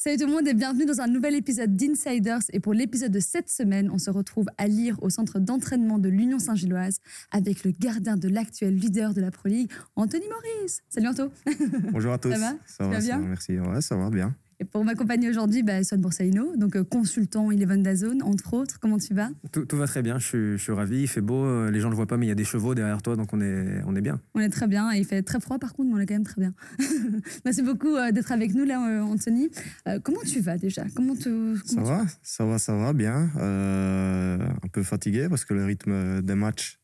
Salut tout le monde et bienvenue dans un nouvel épisode d'Insiders. Et pour l'épisode de cette semaine, on se retrouve à lire au centre d'entraînement de l'Union Saint-Gilloise avec le gardien de l'actuel leader de la Pro League, Anthony Maurice. Salut Anto. Bonjour à tous. Ça va? Ça va, bien ça va, merci. Ouais, ça va bien. Et pour m'accompagner aujourd'hui, bah, Son Borsalino, donc euh, consultant Eleven Dazone, entre autres. Comment tu vas? Tout, tout va très bien, je suis, je suis ravi, il fait beau, euh, les gens ne le voient pas, mais il y a des chevaux derrière toi, donc on est, on est bien. On est très bien et il fait très froid par contre, mais on est quand même très bien. Merci beaucoup euh, d'être avec nous là, euh, Anthony. Euh, comment tu vas déjà? Comment te, Ça comment tu- va, ça va, ça va bien. Euh, un peu fatigué parce que le rythme des matchs,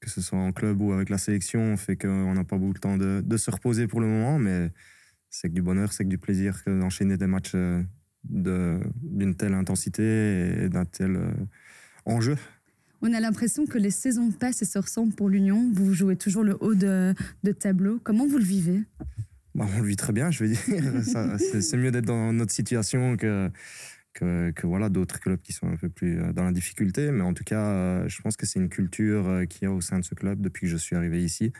que ce soit en club ou avec la sélection, fait qu'on n'a pas beaucoup le temps de, de se reposer pour le moment, mais c'est que du bonheur, c'est que du plaisir que d'enchaîner des matchs euh, de- d'une telle intensité et d'un tel euh, enjeu. On a l'impression que les saisons passent et se ressemblent pour l'Union. Vous jouez toujours le haut de, de tableau. Comment vous le vivez? Bah, on le vit très bien, je veux dire. C'est, mieux d'être dans notre situation que, que, que voilà, d'autres clubs qui sont un peu plus euh, dans la difficulté. Mais en tout cas, je pense que c'est une culture qu'il y a au sein de ce club depuis que je suis arrivé ici.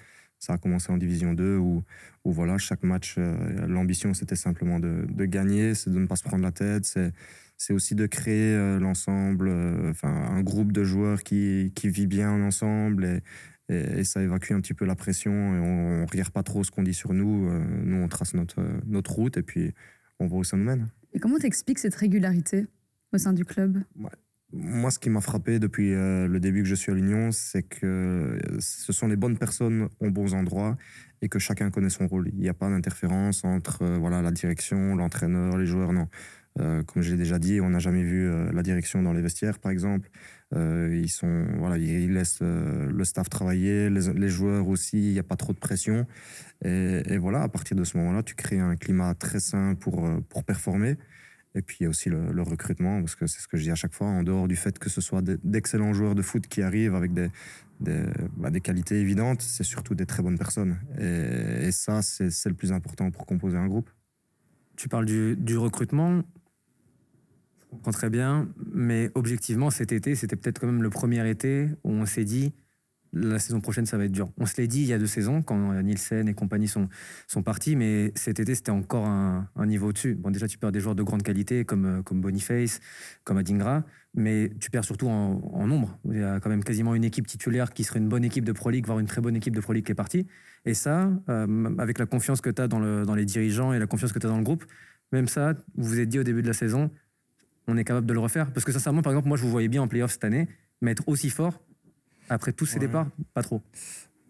Ça a commencé en Division 2 où, où voilà, chaque match, euh, l'ambition c'était simplement de, de gagner, c'est de ne pas se prendre la tête, c'est, c'est aussi de créer euh, l'ensemble, euh, enfin un groupe de joueurs qui, qui vit bien ensemble et, et, et ça évacue un petit peu la pression et on, on regarde pas trop ce qu'on dit sur nous. Nous, on trace notre, notre route et puis on voit où ça nous mène. Et comment t'expliques cette régularité au sein du club? Moi, ce qui m'a frappé depuis euh, le début que je suis à l'Union, c'est que ce sont les bonnes personnes aux bons endroits et que chacun connaît son rôle. Il n'y a pas d'interférence entre euh, voilà, la direction, l'entraîneur, les joueurs, non. Euh, comme je l'ai déjà dit, on n'a jamais vu euh, la direction dans les vestiaires, par exemple. Euh, ils sont, voilà, ils laissent euh, le staff travailler, les, joueurs aussi. Il n'y a pas trop de pression. Et, et voilà, à partir de ce moment-là, tu crées un climat très sain pour euh, pour performer. Et puis il y a aussi le, recrutement, parce que c'est ce que je dis à chaque fois, en dehors du fait que ce soit de- d'excellents joueurs de foot qui arrivent avec des, bah, des qualités évidentes, c'est surtout des très bonnes personnes. Et, ça, c'est c'est le plus important pour composer un groupe. Tu parles du, du recrutement, je comprends très bien, mais objectivement, cet été, c'était peut-être quand même le premier été où on s'est dit, la saison prochaine, ça va être dur. On se l'est dit il y a deux saisons, quand Nielsen et compagnie sont, sont partis, mais cet été, c'était encore un, niveau au-dessus. Bon, déjà, tu perds des joueurs de grande qualité comme, euh, comme Boniface, comme Adingra, mais tu perds surtout en, nombre. Il y a quand même quasiment une équipe titulaire qui serait une bonne équipe de Pro League, voire une très bonne équipe de Pro League qui est partie. Et ça, euh, avec la confiance que tu as dans, dans les dirigeants et la confiance que tu as dans le groupe, même ça, vous vous êtes dit au début de la saison, on est capable de le refaire. Parce que sincèrement, par exemple, moi, je vous voyais bien en playoff cette année, mais être aussi fort, après tous ces Ouais. départs, pas trop.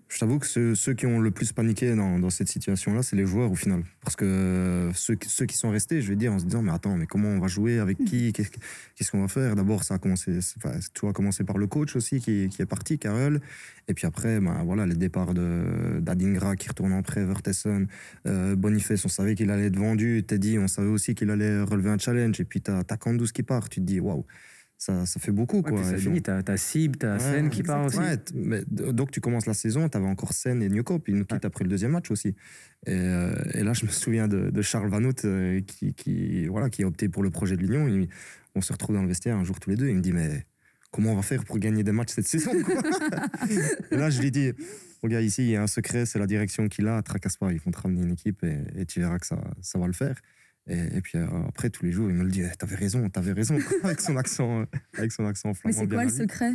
Je t'avoue que ceux, ceux qui ont le plus paniqué dans, dans cette situation-là, c'est les joueurs au final. Parce que ceux, qui- ceux qui sont restés, je vais dire, en se disant, mais attends, mais comment on va jouer Avec qui? Qu'est-ce qu'est-ce qu'on va faire? D'abord, ça a commencé, enfin, tout a commencé par le coach aussi qui, qui est parti, Carole. Et puis après, ben, voilà, les départs d'Adingra qui retourne en prêt, Vertessen, euh, Boniface, on savait qu'il allait être vendu. Teddy, on savait aussi qu'il allait relever un challenge. Et puis t'as as Kandus qui part. Tu te dis, waouh, ça, ça fait beaucoup. Ouais, quoi. ça donc- t'as t'as Sib, t'as Ouais, Sen qui part aussi. Ouais, mais donc tu commences la saison, tu avais encore Sen et puis ils nous quittent après le deuxième match aussi. Et, euh, et là, je me souviens de, de Charles Vanout euh, qui, qui, voilà, qui a opté pour le projet de l'Union. Il- On se retrouve dans le vestiaire un jour tous les deux. Il me dit Mais comment on va faire pour gagner des matchs cette saison quoi Et là, je lui dis Regarde, ici, il y a un secret, c'est la direction qu'il a. Tracasse pas, ils vont te ramener une équipe et, et tu verras que ça, ça va le faire. Et, et puis euh, après, tous les jours, il me le dit Eh, T'avais raison, t'avais raison, avec son accent, euh, avec son accent Mais flamand. c'est bien quoi à le secret?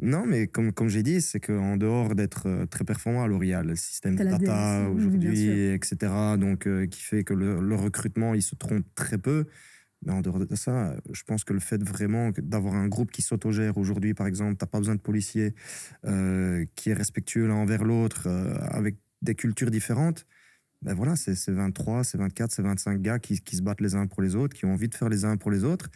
Non, mais comme, comme j'ai dit, c'est qu'en dehors d'être euh, très performant, y a le système de data oui, aujourd'hui, etc., donc, euh, qui fait que le, le recrutement, il se trompe très peu. Mais en dehors de ça, je pense que le fait vraiment d'avoir un groupe qui s'autogère aujourd'hui, par exemple, t'as pas besoin de policiers, euh, qui est respectueux l'un envers l'autre, euh, avec des cultures différentes, ben voilà, c'est c'est 23, c'est 24, c'est 25 gars qui, qui se battent les uns pour les autres, qui ont envie de faire les uns pour les autres.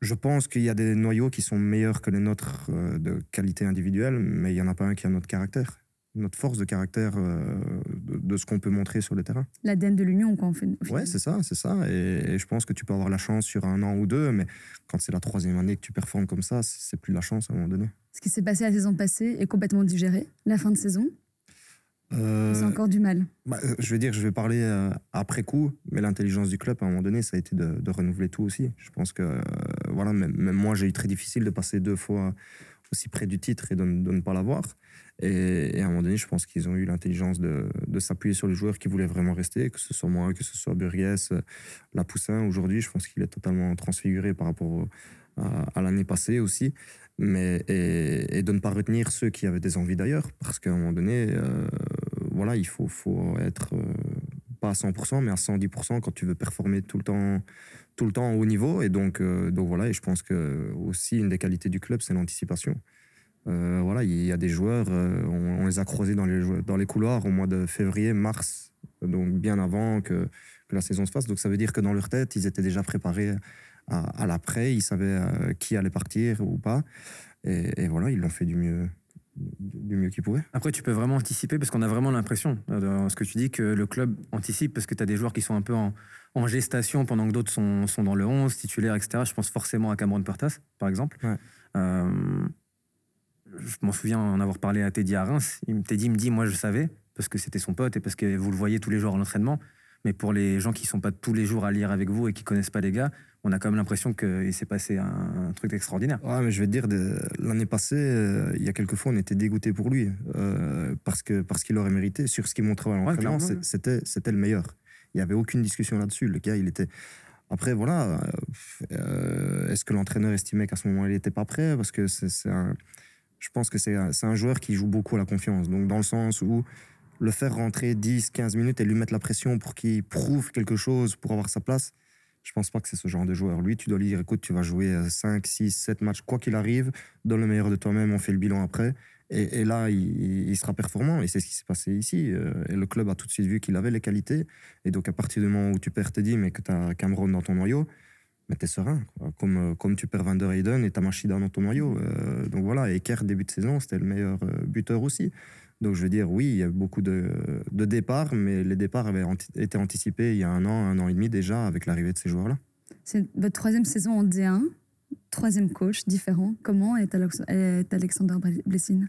Je pense qu'il y a des noyaux qui sont meilleurs que les nôtres euh, de qualité individuelle, mais il n'y en a pas un qui a notre caractère, notre force de caractère euh, de, de ce qu'on peut montrer sur le terrain. L'ADN de l'Union, quoi, en fait. Ouais, c'est ça, c'est ça. Et, et je pense que tu peux avoir la chance sur un an ou deux, mais quand c'est la troisième année que tu performes comme ça, c'est plus de la chance à un moment donné. Ce qui s'est passé la saison passée est complètement digéré. La fin de saison, Euh, c'est encore du mal. bah, euh, je veux dire, je vais parler euh, après coup, mais l'intelligence du club, à un moment donné, ça a été de, de renouveler tout aussi. Je pense que, euh, voilà, même, même moi, j'ai eu très difficile de passer deux fois aussi près du titre et de, ne pas l'avoir. Et, à un moment donné, je pense qu'ils ont eu l'intelligence de, s'appuyer sur les joueurs qui voulaient vraiment rester, que ce soit moi, que ce soit Burgues, La Poussin. Aujourd'hui, je pense qu'il est totalement transfiguré par rapport à, l'année passée aussi. Mais, et, de ne pas retenir ceux qui avaient des envies d'ailleurs, parce qu'à un moment donné, euh, voilà, il faut, être euh, pas à 100%, mais à 110% quand tu veux performer tout le temps tout le temps au haut niveau. Et donc, euh, donc voilà, et je pense que aussi une des qualités du club, c'est l'anticipation. Euh, voilà, il y a des joueurs, on, les a croisés dans les, couloirs au mois de février, mars, donc bien avant que, que, la saison se fasse. Donc ça veut dire que dans leur tête, ils étaient déjà préparés à, l'après, ils savaient qui allait partir ou pas. Et, et voilà, ils l'ont fait du mieux, du mieux qu'ils pouvaient. Après, tu peux vraiment anticiper parce qu'on a vraiment l'impression, dans ce que tu dis, que le club anticipe parce que tu as des joueurs qui sont un peu en, en gestation pendant que d'autres sont, sont, dans le 11, titulaires, etc. Je pense forcément à Cameron Pertas, par exemple. Euh, je m'en souviens en avoir parlé à Teddy à Reims. Teddy me dit, moi je savais, parce que c'était son pote et parce que vous le voyez tous les jours à l'entraînement. Mais pour les gens qui ne sont pas tous les jours à lire avec vous et qui connaissent pas les gars, on a quand même l'impression qu'il s'est passé un, truc extraordinaire. Ouais, mais je vais te dire, l'année passée, euh, il y a quelques fois, on était dégoûté pour lui euh, parce que parce qu'il aurait mérité. Sur ce qu'il montrait à l'entraînement, c'était c'était le meilleur. Il n'y avait aucune discussion là-dessus. Le gars, il était. Après, voilà, euh, est-ce que l'entraîneur estimait qu'à ce moment il n'était pas prêt? Parce que c'est un. Je pense que c'est un, un, joueur qui joue beaucoup à la confiance. Donc, dans le sens où le faire rentrer 10, 15 minutes et lui mettre la pression pour qu'il prouve quelque chose, pour avoir sa place, je pense pas que c'est ce genre de joueur. Lui, tu dois lui dire écoute, tu vas jouer 5, 6, 7 matchs, quoi qu'il arrive, donne le meilleur de toi-même, on fait le bilan après. Et, là, il, sera performant. Et c'est ce qui s'est passé ici. Euh, et le club a tout de suite vu qu'il avait les qualités. Et donc, à partir du moment où tu perds Teddy, mais que tu as Cameron dans ton noyau, mais es serein. Comme, euh, comme tu perds Van der Heyden et tu as Machida dans ton noyau. Euh, donc voilà. Et Kerr, début de saison, c'était le meilleur buteur aussi. Donc je veux dire, oui, il y a beaucoup de, de départs, mais les départs avaient été anticipés il y a un an, un an et demi déjà, avec l'arrivée de ces joueurs-là. C'est votre troisième saison en D1, troisième coach différent. Comment est, Alexander Blessing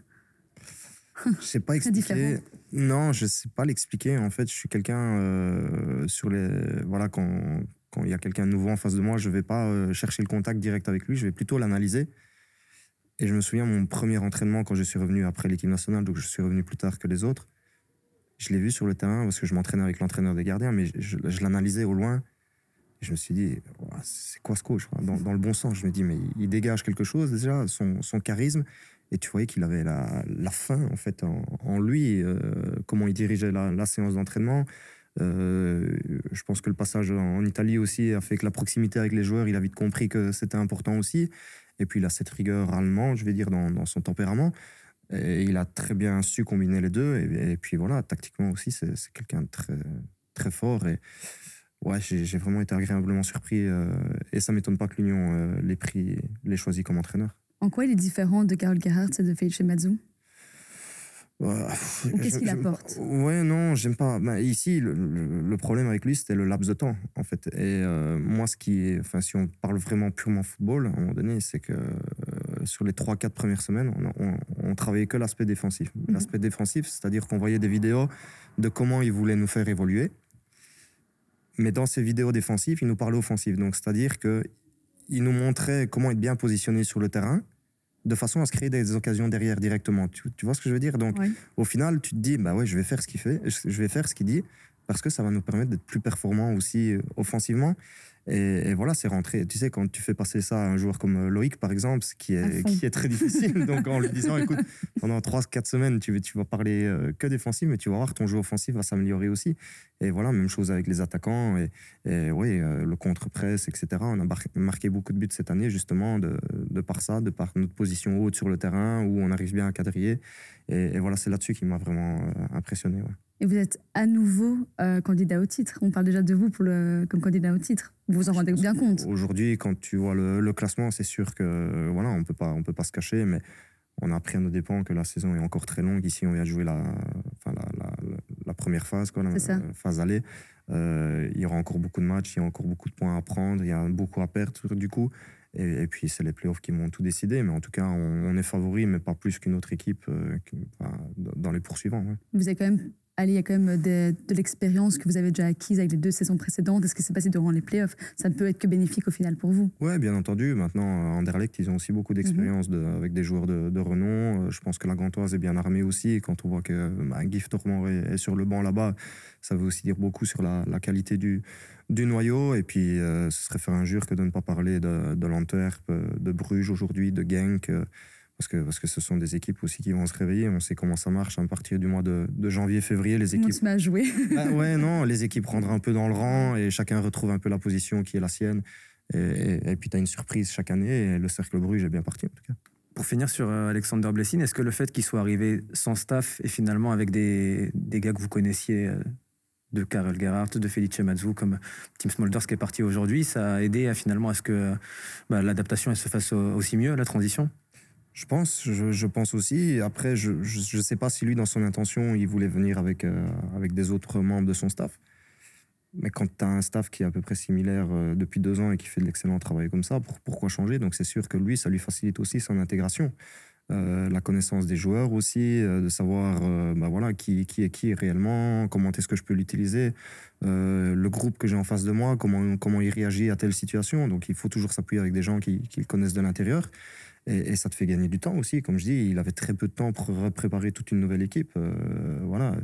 je sais pas expliquer. Non, je sais pas l'expliquer. En fait, je suis quelqu'un euh, sur les voilà quand quand il y a quelqu'un nouveau en face de moi, je vais pas euh, chercher le contact direct avec lui. Je vais plutôt l'analyser. Et je me souviens mon premier entraînement quand je suis revenu après l'équipe nationale, donc je suis revenu plus tard que les autres. Je l'ai vu sur le terrain parce que je m'entraînais avec l'entraîneur des gardiens, mais je, l'analysais au loin. Je me suis dit, c'est quoi ce coach dans, le bon sens, je me dis, mais il dégage quelque chose déjà, son, son charisme. Et tu voyais qu'il avait la, la faim, en fait, en, lui, euh, comment il dirigeait la, séance d'entraînement. Euh, je pense que le passage en Italie aussi a fait que la proximité avec les joueurs, il a vite compris que c'était important aussi. Et puis il a cette rigueur allemande, je vais dire, dans, son tempérament. Et il a très bien su combiner les deux. Et, puis voilà, tactiquement aussi, c'est quelqu'un de très, très fort. Et ouais, j'ai vraiment été agréablement surpris. Euh, et ça m'étonne pas que l'Union l'ait pris, l'ait choisi comme entraîneur. En quoi il est différent de Karl Gerhardt et de Felice Mazou Qu'est-ce qu'il apporte? Ouais, non, j'aime pas. Bah, ici, le, problème avec lui, c'était le laps de temps, en fait. Et euh, moi, ce qui est. Enfin, si on parle vraiment purement football, à un moment donné, c'est que euh, sur les 3-4 premières semaines, on, on, travaillait que l'aspect défensif. Mhm. L'aspect défensif, c'est-à-dire qu'on voyait des vidéos de comment il voulait nous faire évoluer. Mais dans ces vidéos défensives, il nous parlait offensif. Donc, c'est-à-dire que il nous montrait comment être bien positionné sur le terrain de façon à se créer des occasions derrière directement. Tu, vois ce que je veux dire? Donc, au final, tu te dis, bah ouais, je vais faire ce qu'il fait, je vais faire ce qu'il dit, parce que ça va nous permettre d'être plus performants aussi euh, offensivement. Et, voilà, c'est rentré. Tu sais, quand tu fais passer ça à un joueur comme euh, Loïc, par exemple, ce qui est, qui est très difficile, donc en lui disant, écoute, pendant 3-4 semaines, tu, tu vas parler euh, que défensif, mais tu vas voir, ton jeu offensif va s'améliorer aussi. Et voilà, même chose avec les attaquants, et, et oui, euh, le contre-presse, etc. On a marqué beaucoup de buts cette année, justement, de, de par ça, de par notre position haute sur le terrain, où on arrive bien à quadriller. Et, voilà, c'est là-dessus qui m'a vraiment impressionné. Et vous êtes à nouveau candidat au titre. On parle déjà de vous pour le, comme candidat au titre. Vous vous en rendez bien compte Aujourd'hui, quand tu vois le, classement, c'est sûr que voilà, on peut pas, on peut pas se cacher, mais on a appris à nos dépens que la saison est encore très longue. Ici, on vient de jouer la, enfin, la, la, première phase, quoi, la phase aller. Euh, il y aura encore beaucoup de matchs, il y a encore beaucoup de points à prendre, il y a beaucoup à perdre du coup. Et, puis, c'est les playoffs qui m'ont tout décidé. Mais en tout cas, on, est favori, mais pas plus qu'une autre équipe euh, dans les poursuivants. Vous avez quand même allez, il y a quand même de, de l'expérience que vous avez déjà acquise avec les deux saisons précédentes. Est-ce que c'est passé durant les playoffs? Ça ne peut être que bénéfique au final pour vous? Ouais, bien entendu. Maintenant, euh, Anderlecht, ils ont aussi beaucoup d'expérience de- avec des joueurs de, renom. Euh, Je pense que la Gantoise est bien armée aussi. Quand on voit que bah, Tormont est, sur le banc là-bas, ça veut aussi dire beaucoup sur la, qualité du, noyau. Et puis, euh, ce serait faire injure que de ne pas parler de, de l'Antwerp, euh, de Bruges aujourd'hui, de Genk. euh, parce que, parce que ce sont des équipes aussi qui vont se réveiller. On sait comment ça marche à partir du mois de, de janvier, février. Les équipes se met à jouer. bah ouais, non, les équipes rentrent un peu dans le rang et chacun retrouve un peu la position qui est la sienne. Et, et- et puis, tu as une surprise chaque année et le cercle Bruges est bien parti en tout cas. Pour finir sur euh, Alexander Blessing, est-ce que le fait qu'il soit arrivé sans staff et finalement avec des, des gars que vous connaissiez, euh, de Karel Gerhardt, de Felice Mazzu, comme Tim Smolders qui est parti aujourd'hui, ça a aidé à, finalement à ce que bah, l'adaptation se fasse au- aussi mieux, la transition? Je pense, je, pense aussi. Après, je ne sais pas si lui, dans son intention, il voulait venir avec, euh, avec des autres membres de son staff. Mais quand tu as un staff qui est à peu près similaire euh, depuis deux ans et qui fait de l'excellent travail comme ça, pour- pourquoi changer? Donc c'est sûr que lui, ça lui facilite aussi son intégration. Euh, la connaissance des joueurs aussi, de savoir bah voilà, qui, qui est qui réellement, comment est-ce que je peux l'utiliser, le groupe que j'ai en face de moi, comment, comment il réagit à telle situation. Donc il faut toujours s'appuyer avec des gens qui, qui connaissent de l'intérieur. Et, ça te fait gagner du temps aussi. Comme je dis, il avait très peu de temps pour préparer toute une nouvelle équipe. Euh, voilà.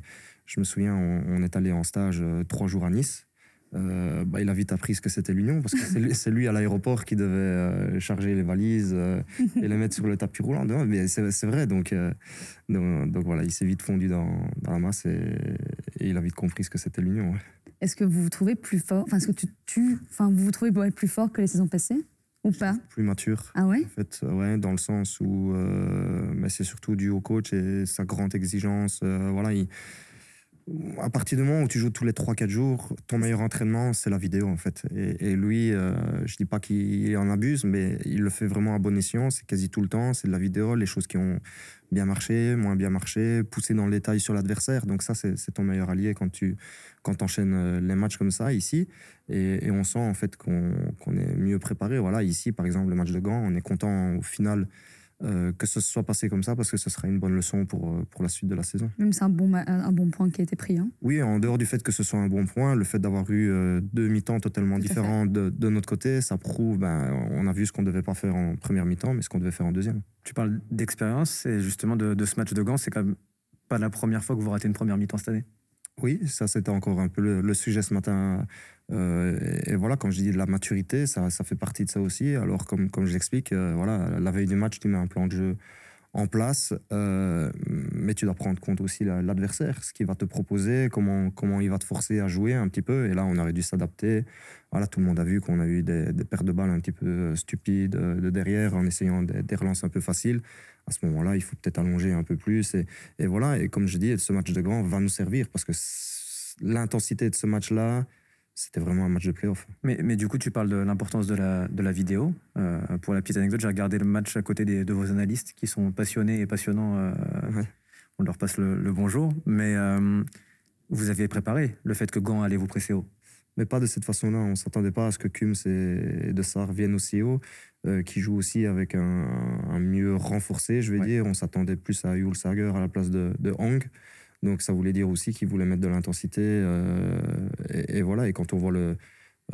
Je me souviens, on, est allé en stage euh, trois jours à Nice. Euh, bah, il a vite appris ce que c'était l'Union parce que c'est lui, à l'aéroport qui devait charger les valises et les mettre sur le tapis roulant. Mais c'est vrai. Donc, voilà, il s'est vite fondu dans, la masse et, il a vite compris ce que c'était l'Union. Est-ce que vous vous trouvez plus fort Enfin, est-ce que tu, tu, vous vous trouvez plus fort que les saisons passées? Ou pas? Plus mature. Ah ouais? En fait, euh, ouais, dans le sens où euh, mais c'est surtout dû au coach et sa grande exigence. euh, voilà, il- à partir du moment où tu joues tous les 3-4 jours, ton meilleur entraînement, c'est la vidéo en fait. Et, et lui, euh, je dis pas qu'il en abuse, mais il le fait vraiment à bon escient. C'est quasi tout le temps. C'est de la vidéo, les choses qui ont bien marché, moins bien marché, pousser dans le détail sur l'adversaire. Donc ça, c'est c'est ton meilleur allié quand tu quand enchaînes les matchs comme ça ici. Et, et on sent en fait qu'on est mieux préparé. Voilà, ici, par exemple, le match de Gand, on est content au final euh, que ce soit passé comme ça parce que ce sera une bonne leçon pour, euh, pour la suite de la saison. Même c'est un bon, un bon point qui a été pris. Hein. Oui, en dehors du fait que ce soit un bon point, le fait d'avoir eu euh, deux mi-temps totalement Tout différents de, de notre côté, ça prouve, ben, on a vu ce qu'on ne devait pas faire en première mi-temps, mais ce qu'on devait faire en deuxième. Tu parles d'expérience et justement de, de ce match de Gand, c'est quand même pas la première fois que vous ratez une première mi-temps cette année. Oui, ça c'était encore un peu le, sujet ce matin. Euh, et, voilà, quand je dis de la maturité, ça, ça fait partie de ça aussi. Alors, comme, comme je l'explique, euh, voilà, la veille du match, tu mets un plan de jeu en place, euh, mais tu dois prendre compte aussi la- l'adversaire, ce qu'il va te proposer, comment, comment il va te forcer à jouer un petit peu. Et là, on aurait dû s'adapter. Voilà, tout le monde a vu qu'on a eu des, des pertes de balles un petit peu stupides de derrière en essayant des relances un peu faciles. À ce moment-là, il faut peut-être allonger un peu plus. Et, et voilà, et comme je dis, ce match de grand va nous servir parce que l'intensité de ce match-là, c'était vraiment un match de playoff. Mais, mais du coup, tu parles de l'importance de la, de la vidéo. Euh, pour la petite anecdote, j'ai regardé le match à côté des, de vos analystes qui sont passionnés et passionnants. euh, Ouais. On leur passe le, le bonjour. Mais euh, vous aviez préparé le fait que Gand allait vous presser haut. Mais pas de cette façon-là. On ne s'attendait pas à ce que Kums et De Sar viennent aussi haut, euh, qui jouent aussi avec un, un mieux renforcé, je vais Ouais. dire. On s'attendait plus à Yul Sager à la place de, de Hong. Donc ça voulait dire aussi qu'ils voulaient mettre de l'intensité. euh, et, et voilà, et quand on voit le,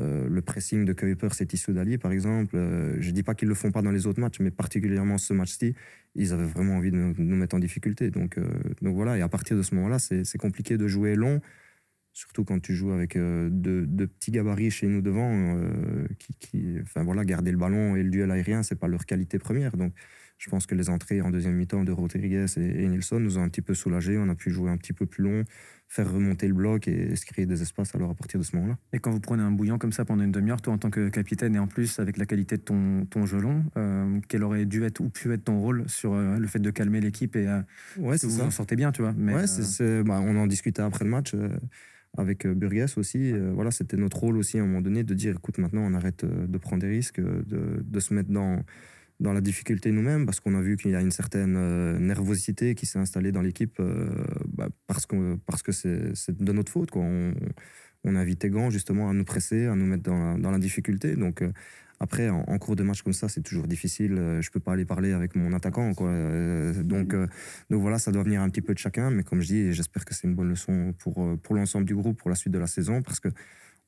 euh, le pressing de Kuiper et Tissou Dali, par exemple, je ne dis pas qu'ils ne le font pas dans les autres matchs, mais particulièrement ce match-ci, ils avaient vraiment envie de nous, de nous mettre en difficulté. Donc, donc voilà, et à partir de ce moment-là, c'est c'est compliqué de jouer long. Surtout quand tu joues avec euh, deux, deux petits gabarits chez nous devant, euh, qui, qui- enfin voilà, garder le ballon et le duel aérien, c'est pas leur qualité première. Donc, je pense que les entrées en deuxième mi-temps de Rodriguez et, et Nilsson nous ont un petit peu soulagés. On a pu jouer un petit peu plus long, faire remonter le bloc et, se créer des espaces. Alors à partir de ce moment-là, Et quand vous prenez un bouillon comme ça pendant une demi-heure, toi en tant que capitaine et en plus avec la qualité de ton, ton jeu long, euh, quel aurait dû être ou pu être ton rôle sur euh, le fait de calmer l'équipe et ouais, que vous ça. en sortez bien, tu vois. Mais, ouais, bah, on en discutait après le match avec euh, Burgess aussi. Euh, voilà, c'était notre rôle aussi à un moment donné de dire écoute, maintenant on arrête euh, de prendre des risques, de, de se mettre dans, dans la difficulté nous-mêmes parce qu'on a vu qu'il y a une certaine nervosité qui s'est installée dans l'équipe bah, parce, qu'on- parce que c'est de notre faute. Quoi. On, on a Gant justement à nous presser, à nous mettre dans la, dans la difficulté. Donc Après, en, en cours de match comme ça, c'est toujours difficile. Euh, Je peux pas aller parler avec mon attaquant. Quoi. Euh, Donc, euh, donc voilà, ça doit venir un petit peu de chacun. Mais comme je dis, j'espère que c'est une bonne leçon pour, pour l'ensemble du groupe pour la suite de la saison. Parce que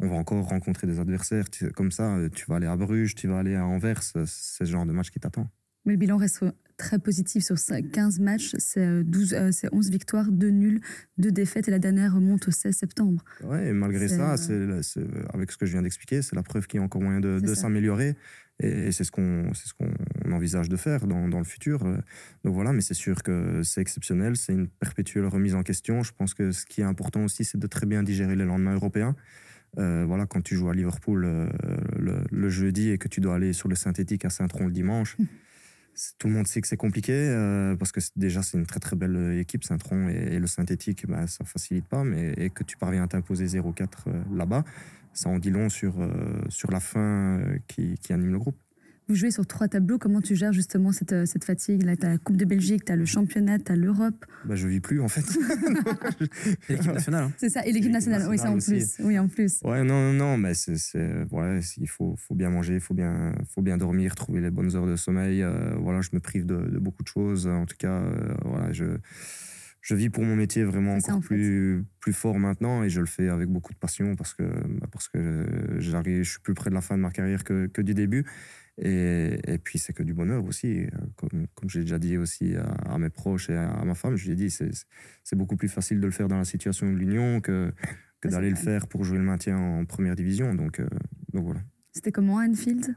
on va encore rencontrer des adversaires. Comme ça, tu vas aller à Bruges, tu vas aller à Anvers. C'est ce genre de match qui t'attend. Mais le bilan reste très positif sur ça. 15 matchs, c'est euh, 12, euh, c'est 11 victoires, 2 nuls, 2 défaites et la dernière remonte au 16 septembre. Ouais, et malgré ça, euh, c'est, avec ce que je viens d'expliquer, c'est la preuve qu'il y a encore moyen de, s'améliorer. Et, c'est ce qu'on c'est ce qu'on envisage de faire dans, dans le futur. Euh, Donc voilà, mais c'est sûr que c'est exceptionnel, c'est une perpétuelle remise en question. Je pense que ce qui est important aussi, c'est de très bien digérer les lendemains européens. Euh, voilà, quand tu joues à Liverpool euh, le, le jeudi et que tu dois aller sur le synthétique à Saint-Tron le dimanche, c'est- tout le monde sait que c'est compliqué euh, parce que déjà c'est une très très belle euh, équipe Saint-Tron et, et le synthétique bah, ça facilite pas mais et que tu parviens à t'imposer 0-4 euh, là-bas ça en dit long sur, sur la fin qui, qui anime le groupe. Vous jouez sur trois tableaux. Comment tu gères justement cette, euh, cette fatigue Là, tu as la Coupe de Belgique, tu as le championnat, tu as l'Europe. Bah, je vis plus en fait. Et l'équipe nationale. hein. C'est ça, et l'équipe nationale. Oui, ça en plus. Oui, en plus. ouais non non non mais c'est c'est- ouais, il faut, faut bien manger, il faut bien, faut bien dormir, trouver les bonnes heures de sommeil. euh, voilà, je me prive de, de beaucoup de choses. En tout cas, euh, voilà, je je vis pour mon métier vraiment encore en fait. plus, plus fort maintenant et je le fais avec beaucoup de passion parce que, bah, parce que j'arrive, je suis plus près de la fin de ma carrière que, que du début. Et, et puis c'est que du bonheur aussi, comme, comme j'ai déjà dit aussi à, à mes proches et à, à ma femme, je lui ai dit c'est c'est beaucoup plus facile de le faire dans la situation de l'Union que, que d'aller le faire pour jouer le maintien en première division. Donc, euh, donc voilà. C'était comment Anfield?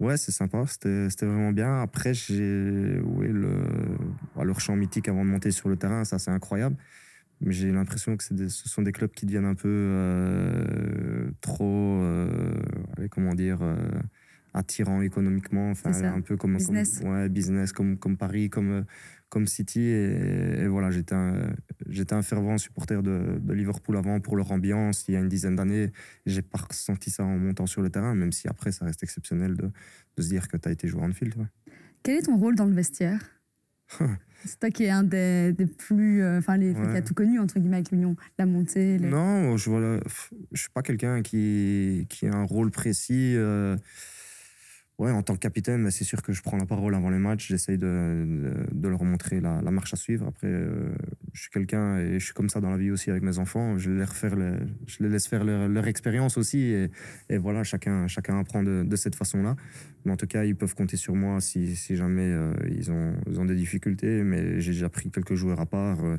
Ouais, c'est sympa, c'était c'était vraiment bien. Après, j'ai ouais, le, leur champ mythique avant de monter sur le terrain, ça c'est incroyable. Mais j'ai l'impression que des- ce sont des clubs qui deviennent un peu euh, trop, euh, comment dire, euh, attirants économiquement. Enfin, un peu comme Business. Comme, ouais, business, comme, comme Paris, comme, comme City. Et, et voilà, j'étais un, j'étais un fervent supporter de, de Liverpool avant pour leur ambiance il y a une dizaine d'années. J'ai pas ressenti ça en montant sur le terrain, même si après, ça reste exceptionnel de, de se dire que tu as été joueur en field. ouais. Quel est ton rôle dans le vestiaire? C'est toi qui es un des, des plus. euh, Enfin, les, qui a tout connu, entre guillemets, avec l'Union. La montée. les- Non, je voilà, je suis pas quelqu'un qui, qui a un rôle précis. euh, ouais, en tant que capitaine, c'est sûr que je prends la parole avant les matchs. J'essaye de, de, leur montrer la, la marche à suivre. Après, euh, je suis quelqu'un et je suis comme ça dans la vie aussi avec mes enfants. Je les, laisse faire leur, expérience aussi. Et, et voilà, chacun, chacun apprend de, de cette façon-là. Mais en tout cas, ils peuvent compter sur moi si, si jamais euh, ils, ont, ils ont des difficultés. Mais j'ai déjà pris quelques joueurs à part. euh,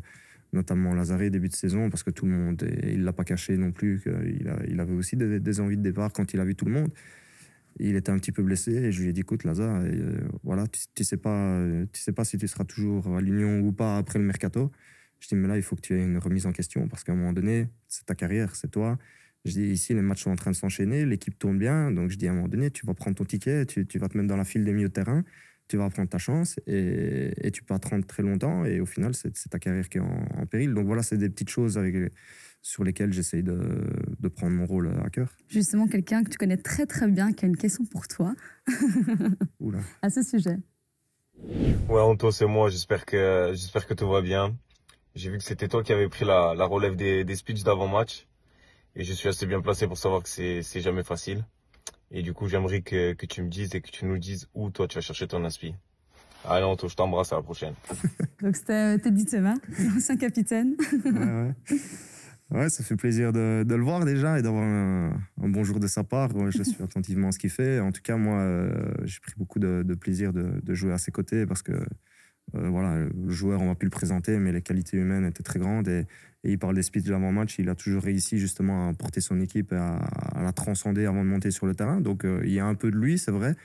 notamment Lazare début de saison, parce que tout le monde, il l'a pas caché non plus, qu'il il avait aussi des, des envies de départ quand il a vu tout le monde. Il était un petit peu blessé et je lui ai dit, écoute Lazare, euh, voilà, tu, tu sais pas, euh, tu sais pas si tu seras toujours à l'Union ou pas après le mercato. Je dis, mais là, il faut que tu aies une remise en question, parce qu'à un moment donné, c'est ta carrière, c'est toi. Je dis, ici, les matchs sont en train de s'enchaîner, l'équipe tourne bien, donc je dis, à un moment donné, tu vas prendre ton ticket, tu, vas te mettre dans la file des milieux de terrain, tu vas prendre ta chance et, tu peux attendre très longtemps et au final c'est ta carrière qui est en péril donc voilà c'est des petites choses avec, sur lesquelles j'essaye de, de prendre mon rôle à cœur Justement, quelqu'un que tu connais très très bien, qui a une question pour toi Oula. à ce sujet. Ouais, Anto, c'est moi. J'espère que, j'espère que tout va bien. J'ai vu que c'était toi qui avais pris la, la relève des, des speeches d'avant-match. Et je suis assez bien placé pour savoir que c'est, c'est jamais facile. Et du coup, j'aimerais que, que tu me dises et que tu nous dises où toi tu vas chercher ton inspi. Allez, Anto, je t'embrasse à la prochaine. Donc, c'était euh, Teddy Thomas, l'ancien capitaine. ouais, ouais. Ouais, ça fait plaisir de, de le voir déjà et d'avoir un, un bon jour de sa part. Ouais, je suis attentivement à ce qu'il fait. En tout cas, moi, euh, j'ai pris beaucoup de, de plaisir de, de jouer à ses côtés parce que, euh, voilà, le joueur, on va plus le présenter, mais les qualités humaines étaient très grandes. Et, et il parle des speeches de l'avant-match. Il a toujours réussi justement à porter son équipe et à, à la transcender avant de monter sur le terrain. Donc, euh, il y a un peu de lui, c'est vrai.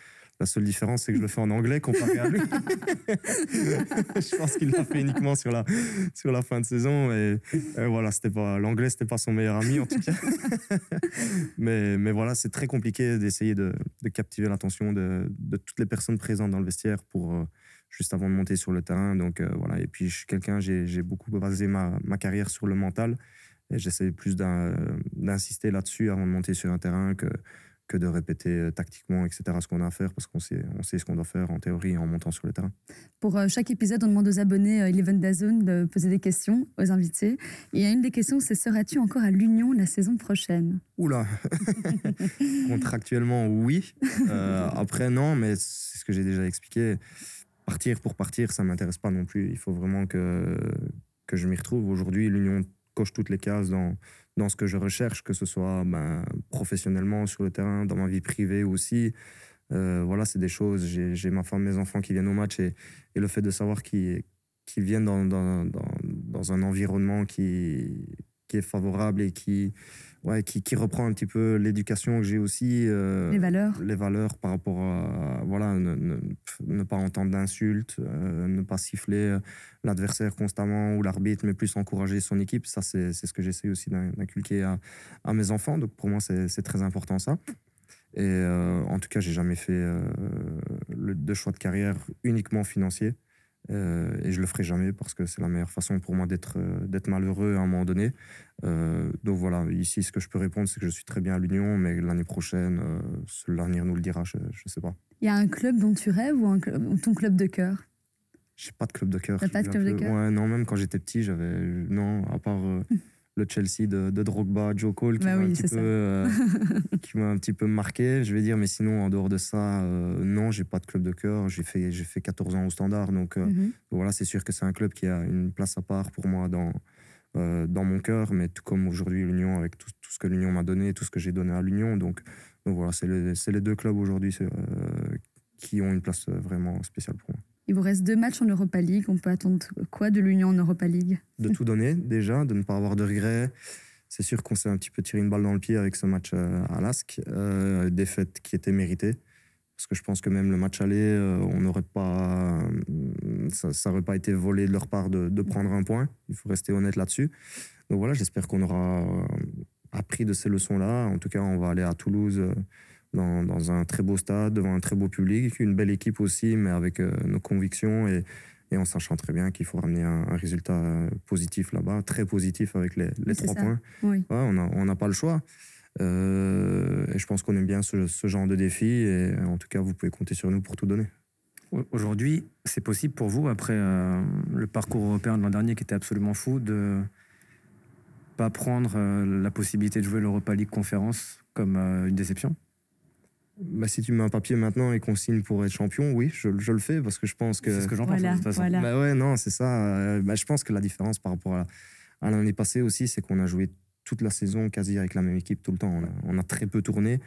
La seule différence, c'est que je le fais en anglais comparé à lui. je pense qu'il l'a fait uniquement sur la, sur la fin de saison. Et, et voilà, c'était pas l'anglais, c'était pas son meilleur ami en tout cas. mais, mais voilà, c'est très compliqué d'essayer de, de captiver l'attention de, de toutes les personnes présentes dans le vestiaire pour euh, juste avant de monter sur le terrain. Donc euh, voilà, et puis je suis quelqu'un, j'ai beaucoup basé ma, ma carrière sur le mental. Et j'essaie plus d'in- d'insister là-dessus avant de monter sur un terrain que, que de répéter euh, tactiquement, etc., ce qu'on a à faire, parce qu'on sait, on sait ce qu'on doit faire en théorie en montant sur le terrain. Pour euh, chaque épisode, on demande aux abonnés euh, Eleven Dazone de poser des questions aux invités. Et une des questions, c'est seras-tu encore à l'Union la saison prochaine? Oula Contractuellement, oui. Euh, après, non, mais c'est ce que j'ai déjà expliqué. Partir pour partir, ça m'intéresse pas non plus. Il faut vraiment que, que je m'y retrouve. Aujourd'hui, l'Union coche toutes les cases dans, dans ce que je recherche, que ce soit ben, professionnellement sur le terrain, dans ma vie privée aussi. Euh, voilà, c'est des choses. J'ai ma femme, mes enfants qui viennent au match et, le fait de savoir qu'ils viennent dans, un environnement qui est favorable et qui, ouais, qui, qui reprend un petit peu l'éducation que j'ai aussi. euh, Les valeurs. les valeurs par rapport à voilà ne, ne- ne pas entendre d'insultes euh, ne pas siffler euh, l'adversaire constamment ou l'arbitre mais plus encourager son équipe. Ça c'est ce que j'essaie aussi d'in- d'inculquer à, à mes enfants. Donc pour moi c'est très important ça. Et euh, en tout cas j'ai jamais fait le, de choix de carrière uniquement financier Euh, et je le ferai jamais parce que c'est la meilleure façon pour moi d'être euh, d'être malheureux à un moment donné euh, donc voilà, ici, ce que je peux répondre, c'est que je suis très bien à l'Union, mais l'année prochaine, euh, l'avenir nous le dira, je ne sais pas. Il y a un club dont tu rêves ou, un club- ou ton club de cœur? J'ai pas de club de cœur. T'as pas de club de cœur? Ouais, non, même quand j'étais petit, j'avais. Non, à part euh, le Chelsea de, de Drogba, Joe Cole, qui Bah m'a oui, un, petit c'est peu, euh, un petit peu marqué, je vais dire, mais sinon, en dehors de ça, euh, non, j'ai pas de club de cœur. J'ai fait, j'ai fait 14 ans au standard, donc. euh, Mhm. voilà, c'est sûr que c'est un club qui a une place à part pour moi dans, euh, dans mon cœur, mais tout comme aujourd'hui l'Union, avec tout, tout ce que l'Union m'a donné, tout ce que j'ai donné à l'Union. Donc, donc voilà, c'est les, c'est les deux clubs aujourd'hui qui ont une place vraiment spéciale pour moi. Il vous reste deux matchs en Europa League. On peut attendre quoi de l'Union en Europa League? De tout donner déjà, de ne pas avoir de regrets. C'est sûr qu'on s'est un petit peu tiré une balle dans le pied avec ce match euh, à Lask, euh, défaite qui était méritée. Parce que je pense que même le match aller, euh, on n'aurait pas, ça n'aurait pas été volé de leur part de, prendre un point. Il faut rester honnête là-dessus. Donc voilà, j'espère qu'on aura appris de ces leçons-là. En tout cas, on va aller à Toulouse dans, dans un très beau stade, devant un très beau public, une belle équipe aussi, mais avec euh, nos convictions et, et en sachant très bien qu'il faut ramener un, un résultat euh, positif là-bas, très positif avec les, trois ça. points. Oui. Ouais, on n'a pas le choix. Euh, et je pense qu'on aime bien ce, ce genre de défi. Et en tout cas, vous pouvez compter sur nous pour tout donner. Au- Aujourd'hui, c'est possible pour vous, après euh, le parcours européen de l'an dernier qui était absolument fou, de pas prendre euh, la possibilité de jouer l'Europa League conférence comme euh, une déception? Bah, si tu mets un papier maintenant et qu'on signe pour être champion, oui, je, je le fais parce que je pense que. C'est ce que j'en Voilà, pense de toute façon. voilà. Bah ouais, non, c'est ça. Euh, bah, je pense que la différence par rapport à, à l'année passée aussi, c'est qu'on a joué toute la saison quasi avec la même équipe tout le temps. On a, on a très peu tourné.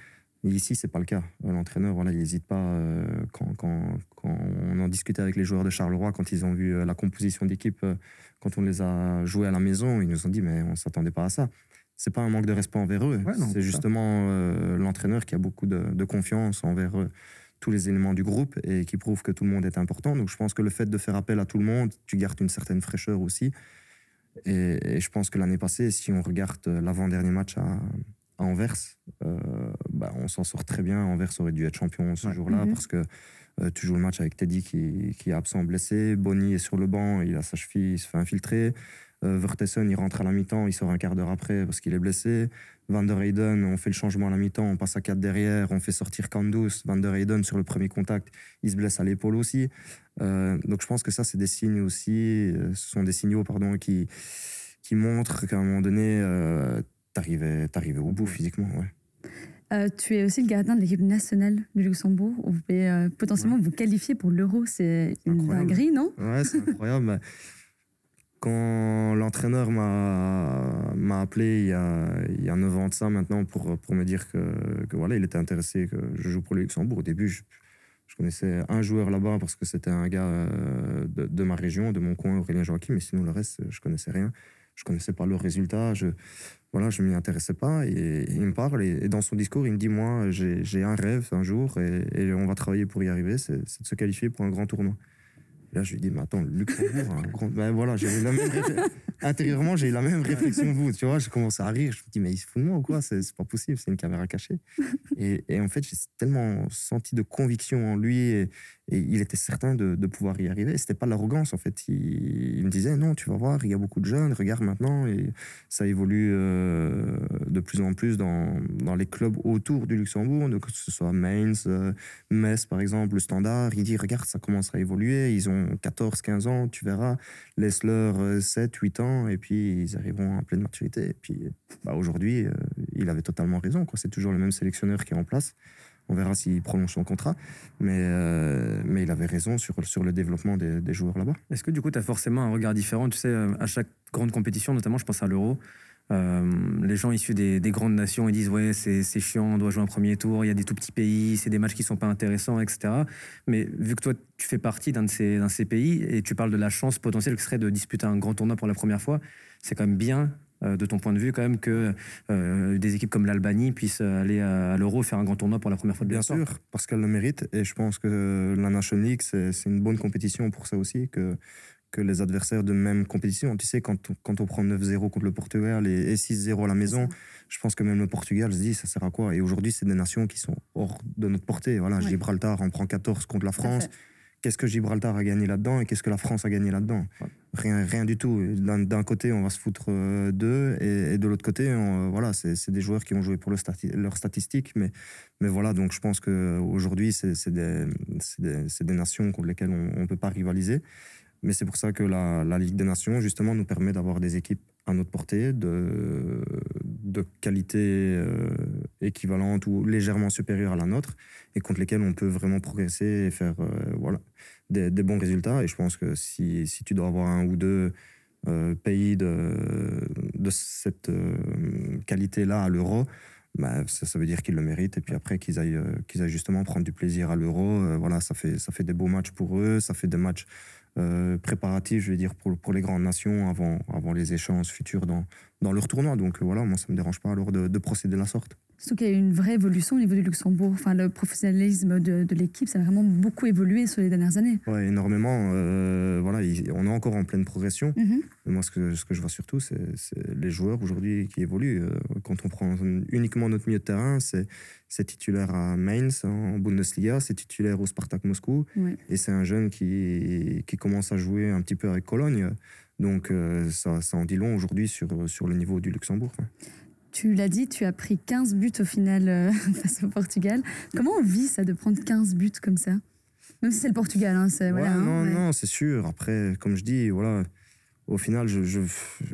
Et ici, c'est pas le cas. Euh, L'entraîneur, voilà, il n'hésite pas. euh, quand, quand, quand on en discutait avec les joueurs de Charleroi, quand ils ont vu la composition d'équipe, euh, quand on les a joués à la maison, ils nous ont dit mais on s'attendait pas à ça. C'est pas un manque de respect envers eux. Ouais, c'est justement euh, l'entraîneur qui a beaucoup de, de confiance envers euh, tous les éléments du groupe et qui prouve que tout le monde est important. Donc je pense que le fait de faire appel à tout le monde, tu gardes une certaine fraîcheur aussi. Et, et je pense que l'année passée, si on regarde euh, l'avant-dernier match à, à Anvers, euh, bah, on s'en sort très bien. Anvers aurait dû être champion ce Ouais. jour-là Mhm. parce que euh, tu joues le match avec Teddy qui, qui est absent blessé. Bonny est sur le banc, il a sa cheville, il se fait infiltrer. Euh, Vertessen, il rentre à la mi-temps, il sort un quart d'heure après parce qu'il est blessé. Van der Heyden, on fait le changement à la mi-temps, on passe à 4 derrière, on fait sortir Kandus. Van der Heyden, sur le premier contact, il se blesse à l'épaule aussi. Euh, donc je pense que ça, c'est des signes aussi, euh, ce sont des signaux pardon, qui, qui montrent qu'à un moment donné, euh, t'arrivais t'arrivais au bout physiquement. Ouais. Tu es aussi le gardien de l'équipe nationale du Luxembourg. Vous pouvez potentiellement vous qualifier pour l'Euro. C'est une dinguerie, non? Ouais, c'est incroyable. L'entraîneur m'a appelé il y, a, il y a 9 ans de ça maintenant pour, me dire que, voilà, il était intéressé que je joue pour le Luxembourg. Au début, je, connaissais un joueur là-bas parce que c'était un gars euh, de, ma région, de mon coin, Aurélien Joachim, mais sinon le reste, je connaissais rien. Je connaissais pas le résultat. Je voilà, je m'y intéressais pas. Il me parle et, dans son discours, il me dit moi, j'ai un rêve un jour et, on va travailler pour y arriver, c'est de se qualifier pour un grand tournoi. Là, je lui dis, mais attends, Luxembourg, un grand... ben voilà, j'avais la même, intérieurement, j'ai eu la même réflexion que vous. Tu vois, je commence à rire. Je me dis, mais il se fout de moi ou quoi? C'est pas possible, c'est une caméra cachée. Et, et en fait, j'ai tellement senti de conviction en lui et, et il était certain de, de pouvoir y arriver. C'était pas l'arrogance, en fait. Il, il me disait, non, tu vas voir, il y a beaucoup de jeunes, regarde maintenant. Et ça évolue euh, de plus en plus dans, dans les clubs autour du Luxembourg, que ce soit Mainz, euh, Metz, par exemple, le Standard. Il dit, regarde, ça commence à évoluer. Ils ont 14, 15 ans, tu verras. Laisse-leur euh, 7, 8 ans, et puis ils arriveront à pleine maturité. Et puis, bah, aujourd'hui, euh, il avait totalement raison. C'est toujours le même sélectionneur qui est en place. On verra s'il prolonge son contrat. Mais, euh, il avait raison sur, le développement des, joueurs là-bas. Est-ce que du coup, tu as forcément un regard différent Tu sais, euh, à chaque grande compétition, notamment, je pense à l'Euro, euh, les gens issus des, des grandes nations, ils disent Ouais, c'est c'est chiant, on doit jouer un premier tour, il y a des tout petits pays, c'est des matchs qui sont pas intéressants, etc. Mais vu que toi, tu fais partie d'un de, ces, d'un de ces pays et tu parles de la chance potentielle que serait de disputer un grand tournoi pour la première fois, c'est quand même bien. euh, de ton point de vue, quand même, que euh, des équipes comme l'Albanie puissent aller à, à l'Euro faire un grand tournoi pour la première fois de Bien sûr, parce qu'elle le mérite. Et je pense que la Nation League, c'est c'est une bonne compétition pour ça aussi, que, que les adversaires de même compétition. Tu sais, quand, on- quand on prend 9-0 contre le Portugal et, et 6-0 à la maison, je pense que même le Portugal se dit, ça sert à quoi? Et aujourd'hui, c'est des nations qui sont hors de notre portée. Voilà, Ouais. Gibraltar en prend 14 contre la France. Qu'est-ce que Gibraltar a gagné là-dedans et qu'est-ce que la France a gagné là-dedans? Ouais. rien, rien du tout. D'un côté, on va se foutre euh, d'eux et, et de l'autre côté, on- voilà, c'est des joueurs qui ont joué pour le stati- leurs statistiques. Mais, mais voilà, donc je pense qu'aujourd'hui, c'est c'est des, des nations contre lesquelles on ne peut pas rivaliser. Mais c'est pour ça que la, Ligue des Nations, justement, nous permet d'avoir des équipes à notre portée, de, qualité euh, équivalente ou légèrement supérieure à la nôtre, et contre lesquelles on peut vraiment progresser et faire euh, voilà, des, bons résultats. Et je pense que si, tu dois avoir un ou deux euh, pays de, cette qualité-là à l'euro, bah, ça, veut dire qu'ils le méritent. Et puis après, qu'ils aillent, justement prendre du plaisir à l'euro. voilà, ça fait, ça fait des beaux matchs pour eux. Ça fait des matchs euh, préparatifs, je veux dire, pour, les grandes nations avant, avant les échéances futures dans, dans leur tournoi. Donc euh, voilà, moi, ça ne me dérange pas alors de, de procéder de la sorte. Surtout qu'il y a eu une vraie évolution au niveau du Luxembourg. Enfin, le professionnalisme de, de l'équipe, ça a vraiment beaucoup évolué sur les dernières années. Ouais, énormément. euh, voilà, il- on est encore en pleine progression. Mais moi, ce que, ce que je vois surtout, c'est les joueurs aujourd'hui qui évoluent. Euh, Quand on prend uniquement notre milieu de terrain, c'est titulaire à Mainz en Bundesliga, c'est titulaire au Spartak Moscou, Ouais. et c'est un jeune qui, qui commence à jouer un petit peu avec Cologne. Donc euh, ça, ça en dit long aujourd'hui sur, sur le niveau du Luxembourg. quoi. Tu l'as dit, tu as pris 15 buts au final euh, face au Portugal. Comment on vit ça de prendre 15 buts comme ça? Même si c'est le Portugal, hein, Ouais, voilà. hein, non, ouais. non, c'est sûr. Après, comme je dis, voilà, au final, je, je-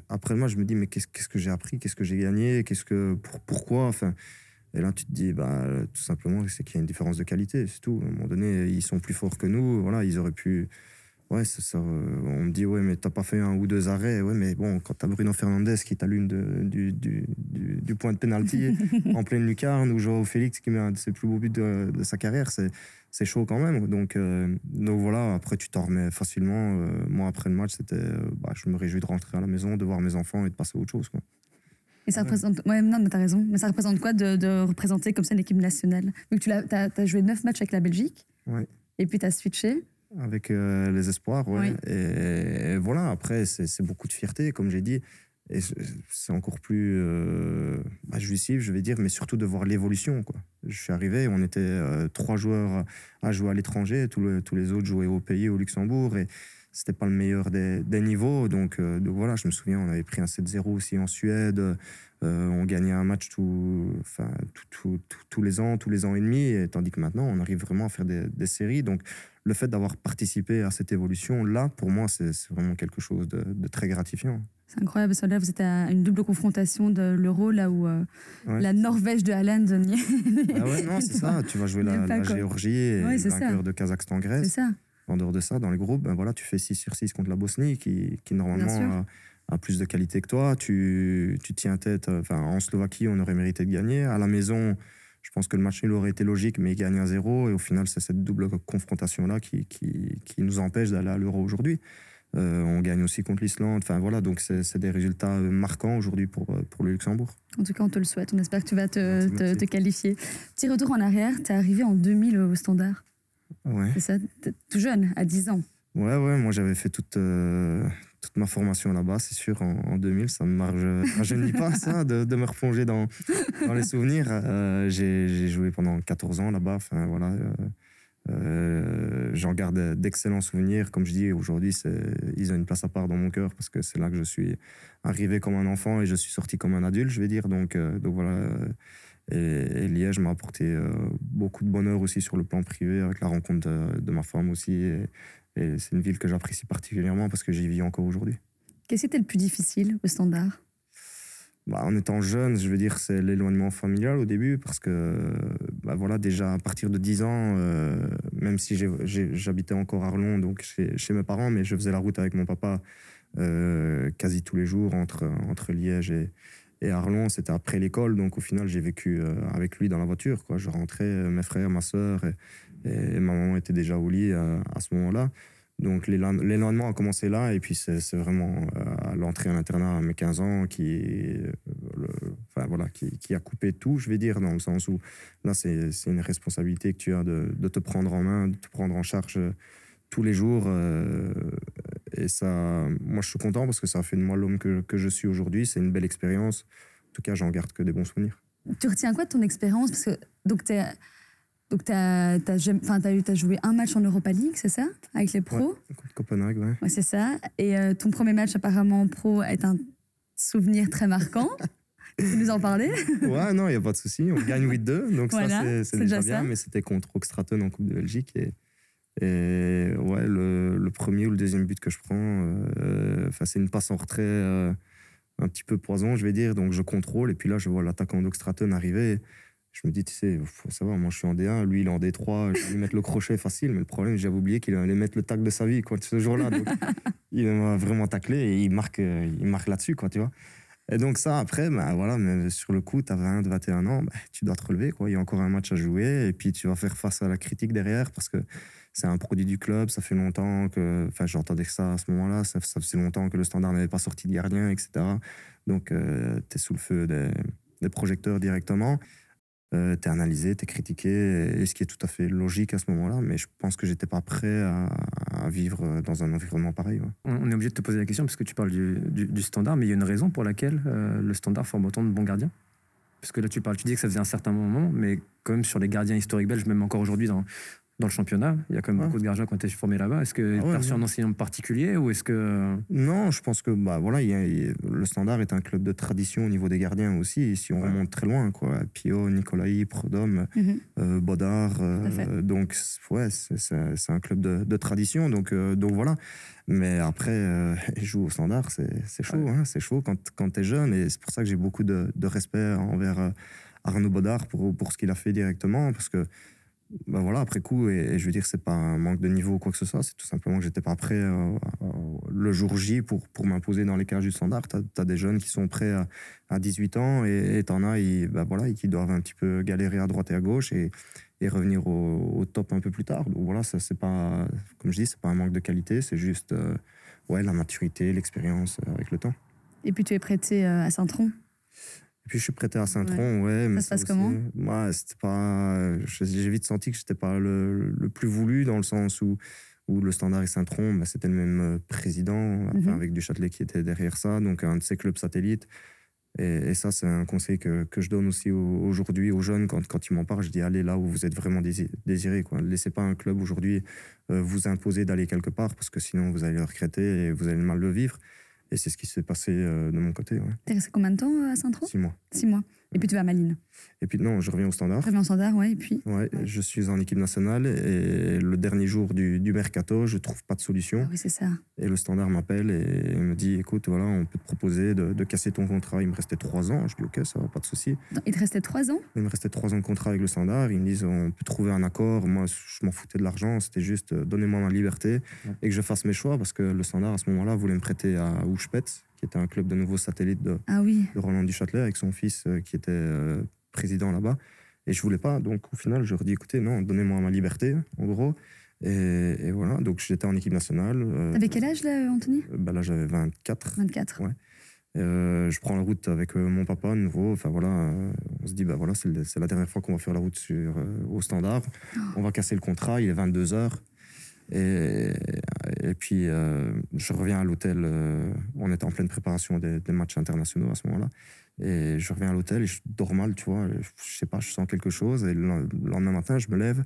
après moi, je me dis, mais qu'est-ce qu'est-ce que j'ai appris? Qu'est-ce que j'ai gagné? Qu'est-ce que, pour- pourquoi? Enfin, Et là, tu te dis, bah, tout simplement, c'est qu'il y a une différence de qualité, c'est tout. À un moment donné, ils sont plus forts que nous. Voilà, ils auraient pu. Ouais, c'est ça. euh, On me dit, ouais, mais t'as pas fait un ou deux arrêts. Ouais, mais bon, quand t'as Bruno Fernandez qui t'allume du, du, du, du point de pénalty en pleine lucarne, ou Joao Félix qui met un de ses plus beaux buts de, de sa carrière, c'est chaud quand même. Donc, euh, donc voilà, après, tu t'en remets facilement. Euh, moi, après le match, c'était, bah, je me réjouis de rentrer à la maison, de voir mes enfants et de passer à autre chose. Quoi. Et ça représente. Ouais, non, mais t'as raison. Mais ça représente quoi de, de représenter comme ça une équipe nationale? Que tu as, as, joué 9 matchs avec la Belgique. Ouais. Et puis tu as switché. Avec euh, les espoirs, ouais. Oui. Et, et voilà, après, c'est beaucoup de fierté, comme j'ai dit. Et c'est encore plus euh, bah, jouissif, je vais dire, mais surtout de voir l'évolution. Je suis arrivé, on était euh, trois joueurs à jouer à l'étranger, tous, le- tous les autres jouaient au pays, au Luxembourg, et c'était pas le meilleur des, des niveaux. Donc, euh, donc voilà, je me souviens, on avait pris un 7-0 aussi en Suède. on gagnait un match tout, enfin, tout- tout- tout- tous les ans, tous les ans et demi, et tandis que maintenant, on arrive vraiment à faire des, des séries. Donc, le fait d'avoir participé à cette évolution-là, pour moi, c'est c'est vraiment quelque chose de, de très gratifiant. C'est incroyable. Parce que là, vous êtes à une double confrontation de l'Euro, là où euh, Ouais. la Norvège de Haaland Ah ouais, non, c'est ça. Tu vas jouer la. Géorgie et Ouais, le c'est ça. vainqueur de C'est Kazakhstan-Grèce. ça. En dehors de ça, dans les groupes, ben voilà, tu fais 6 sur 6 contre la Bosnie, qui, normalement a, a plus de qualité que toi. Tu, tu tiens tête. euh, Enfin, en Slovaquie, on aurait mérité de gagner. À la maison, je pense que le match nul aurait été logique, mais il gagne à zéro. Et au final, c'est cette double confrontation-là qui, qui, qui nous empêche d'aller à l'Euro aujourd'hui. Euh, on gagne aussi contre l'Islande. Enfin voilà, donc c'est des résultats euh, marquants aujourd'hui pour, euh, pour le Luxembourg. En tout cas, on te le souhaite. On espère que tu vas te, qualifier. Petit retour en arrière. Tu es arrivé en 2000 au Standard. Ouais. C'est ça? Tout jeune, à 10 ans. Ouais, ouais, moi j'avais fait toute, euh, toute ma formation là-bas, c'est sûr, en, en 2000. Ça me marge, rajeunit pas, ça, de, me replonger dans, les souvenirs. Euh, j'ai joué pendant 14 ans là-bas. Enfin, voilà. euh, euh, J'en garde d'excellents souvenirs. Comme je dis, aujourd'hui, ils ont une place à part dans mon cœur parce que c'est là que je suis arrivé comme un enfant et je suis sorti comme un adulte, je vais dire. Donc, donc voilà. Et, et Liège m'a apporté beaucoup de bonheur aussi sur le plan privé avec la rencontre de, ma femme aussi. Et c'est une ville que j'apprécie particulièrement parce que j'y vis encore aujourd'hui. Qu'est-ce qui était le plus difficile au standard? Bah, en étant jeune, je veux dire, c'est l'éloignement familial au début, parce que, bah, voilà, déjà à partir de 10 ans, euh, même si j'habitais encore à Arlon, donc chez, chez mes parents, mais je faisais la route avec mon papa euh, quasi tous les jours entre, entre Liège et, et Arlon. C'était après l'école, donc au final, j'ai vécu euh, avec lui dans la voiture. Quoi. Je rentrais, mes frères, ma soeur et, et ma maman était déjà au lit euh, à ce moment-là. Donc l'éloignement a commencé là, et puis c'est vraiment euh, à l'entrée à l'internat à mes 15 ans qui, euh, enfin, voilà, qui, a coupé tout, je vais dire, dans le sens où là, c'est une responsabilité que tu as de, te prendre en main, de te prendre en charge tous les jours. et ça, moi, je suis content parce que ça a fait de moi l'homme que, je suis aujourd'hui. C'est une belle expérience. En tout cas, j'en garde que des bons souvenirs. Tu retiens quoi de ton expérience? Parce que donc donc t'as as, joué un match en Europa League, c'est ça? Avec les pros? Contre Copenhague, ouais. Ouais, c'est ça. Et euh, ton premier match apparemment en pro est un souvenir très marquant. tu peux nous en parler? Ouais, non, il n'y a pas de souci. On gagne 8-2, donc Voilà, ça, c'est- déjà, déjà ça. bien. Mais c'était contre Oxtraton en Coupe de Belgique. Et, et ouais, le, le premier ou le deuxième but que je prends, euh, c'est une passe en retrait euh, un petit peu poison, je vais dire. Donc je contrôle. Et puis là, je vois l'attaquant d'Oxtraton arriver. Je me dis, tu sais, faut savoir, moi je suis en D1, lui il est en D3, je vais lui mettre le crochet facile, mais le problème, j'avais oublié qu'il allait mettre le tac de sa vie, quoi, ce jour-là. Il m'a vraiment taclé et il marque, euh, il marque là-dessus, quoi, tu vois. Et donc ça, après, bah, voilà, mais sur le coup, tu as 20, 21 ans, bah, tu dois te relever. Quoi. Il y a encore un match à jouer et puis tu vas faire face à la critique derrière parce que c'est un produit du club. Ça fait longtemps que... Enfin, j'entendais ça à ce moment-là. Ça, ça faisait longtemps que le standard n'avait pas sorti de gardien, etc. Donc, tu es sous le feu des, des projecteurs directement. Euh, tu es analysé, tu es critiqué, et ce qui est tout à fait logique à ce moment-là. Mais je pense que j'étais pas prêt à, vivre dans un environnement pareil. On est obligé de te poser la question parce que tu parles du, standard, mais il y a une raison pour laquelle euh, le standard forme autant de bons gardiens. Parce que là, tu parles, tu dis que ça faisait un certain moment, mais quand même sur les gardiens historiques belges, même encore aujourd'hui dans le championnat, il y a quand même Ouais. beaucoup de gardiens qui ont été formés là-bas. Est-ce que Ah tu ouais, as reçu ouais. un enseignant particulier ou est-ce que. Non, je pense que bah voilà, il y a- y a- le Standard est un club de tradition au niveau des gardiens aussi. Si on Ouais. remonte très loin, quoi, Pio, Nicolai, Prodome, Mhm. euh, Bodard, euh, donc c'est- ouais, c'est- un club de, de tradition, donc euh, donc voilà. Mais après, euh, jouer au Standard, c'est chaud, Ouais. hein, c'est chaud quand quand t'es jeune, et c'est pour ça que j'ai beaucoup de, de respect envers euh, Arnaud Bodard pour pour ce qu'il a fait directement, parce que ben voilà, après coup, et, et je veux dire, c'est pas un manque de niveau ou quoi que ce soit, c'est tout simplement que j'étais pas prêt euh, le jour J pour, pour m'imposer dans les cages du standard. T'as as des jeunes qui sont prêts à, à 18 ans et t'en as ils, ben voilà, qui doivent un petit peu galérer à droite et à gauche et, et revenir au, top un peu plus tard. Donc voilà, ça c'est pas, comme je dis, c'est pas un manque de qualité, c'est juste euh, ouais, la maturité, l'expérience euh, avec le temps. Et puis tu es prêté à Saint-Tron? Et puis je suis prêté à Saint-Tron, ouais. mais se passe aussi, comment Moi, c'était pas. je- J'ai vite senti que j'étais pas le, le plus voulu dans le sens où, où le Standard et Saint-Tron, bah, c'était le même euh, président, enfin, Mhm. avec Duchâtelet qui était derrière ça, donc un de ses clubs satellites. Et, et ça, c'est un conseil que, que je donne aussi au- aujourd'hui aux jeunes. Quand, quand ils m'en parlent, je dis allez là où vous êtes vraiment dési- désiré. Quoi. Ne laissez pas un club aujourd'hui euh, vous imposer d'aller quelque part parce que sinon vous allez le regretter et vous allez mal le vivre. Et c'est ce qui s'est passé euh, de mon côté. Ouais. T'es resté combien de temps euh, à Saint-Tron Six mois. Six mois. Et puis tu vas à Malines. Et puis non, je reviens au standard. Très bien standard, ouais. Et puis. Ouais, je suis en équipe nationale et le dernier jour du, du mercato, je trouve pas de solution. Ah oui, c'est ça. Et le standard m'appelle et me dit écoute, voilà, on peut te proposer de, de casser ton contrat. Il me restait trois ans. Je dis ok, ça va, pas de souci. Il te restait trois ans? Il me restait trois ans de contrat avec le standard. Ils me disent on peut trouver un accord. Moi, je m'en foutais de l'argent. C'était juste euh, donnez-moi ma liberté Ouais. et que je fasse mes choix parce que le standard à ce moment-là voulait me prêter à Ouchpet, qui était un club de nouveau satellite de, Ah oui. de Roland Duchâtelet avec son fils euh, qui était euh, président là-bas. Et je voulais pas. Donc au final, je leur dis écoutez, non, donnez-moi ma liberté, en gros. Et, et voilà, donc j'étais en équipe nationale. euh, T'avais quel âge là, Anthony? bah Là, j'avais 24. 24. Ouais. Euh, je prends la route avec euh, mon papa, de nouveau. Enfin voilà, euh, on se dit, bah voilà, c'est la dernière fois qu'on va faire la route sur, euh, au standard. On va casser le contrat, il est 22h. Et, et puis, euh, je reviens à l'hôtel. euh, on était en pleine préparation des, des matchs internationaux à ce moment-là. Et je reviens à l'hôtel et je dors mal, tu vois. Je sais pas, je sens quelque chose. Et le le lendemain matin, je me lève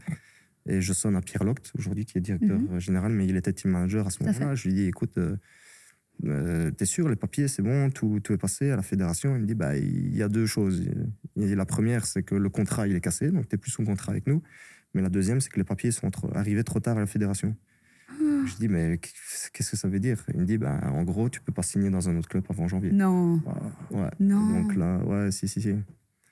et je sonne à Pierre Loct, aujourd'hui qui est directeur Mhm. général, mais il était team manager à ce moment-là. Je lui dis, écoute, euh, euh, t'es sûr, les papiers, c'est bon, tout, tout est passé à la fédération? Il me dit, bah, il y a deux choses. Et la première, c'est que le contrat, il est cassé, donc t'es plus sous contrat avec nous. Mais la deuxième, c'est que les papiers sont trop- arrivés trop tard à la fédération. Je dis, mais qu'est-ce que ça veut dire? Il me dit, bah, en gros, tu peux pas signer dans un autre club avant janvier. Non, Ouais. non. Donc là, ouais, si, si, si.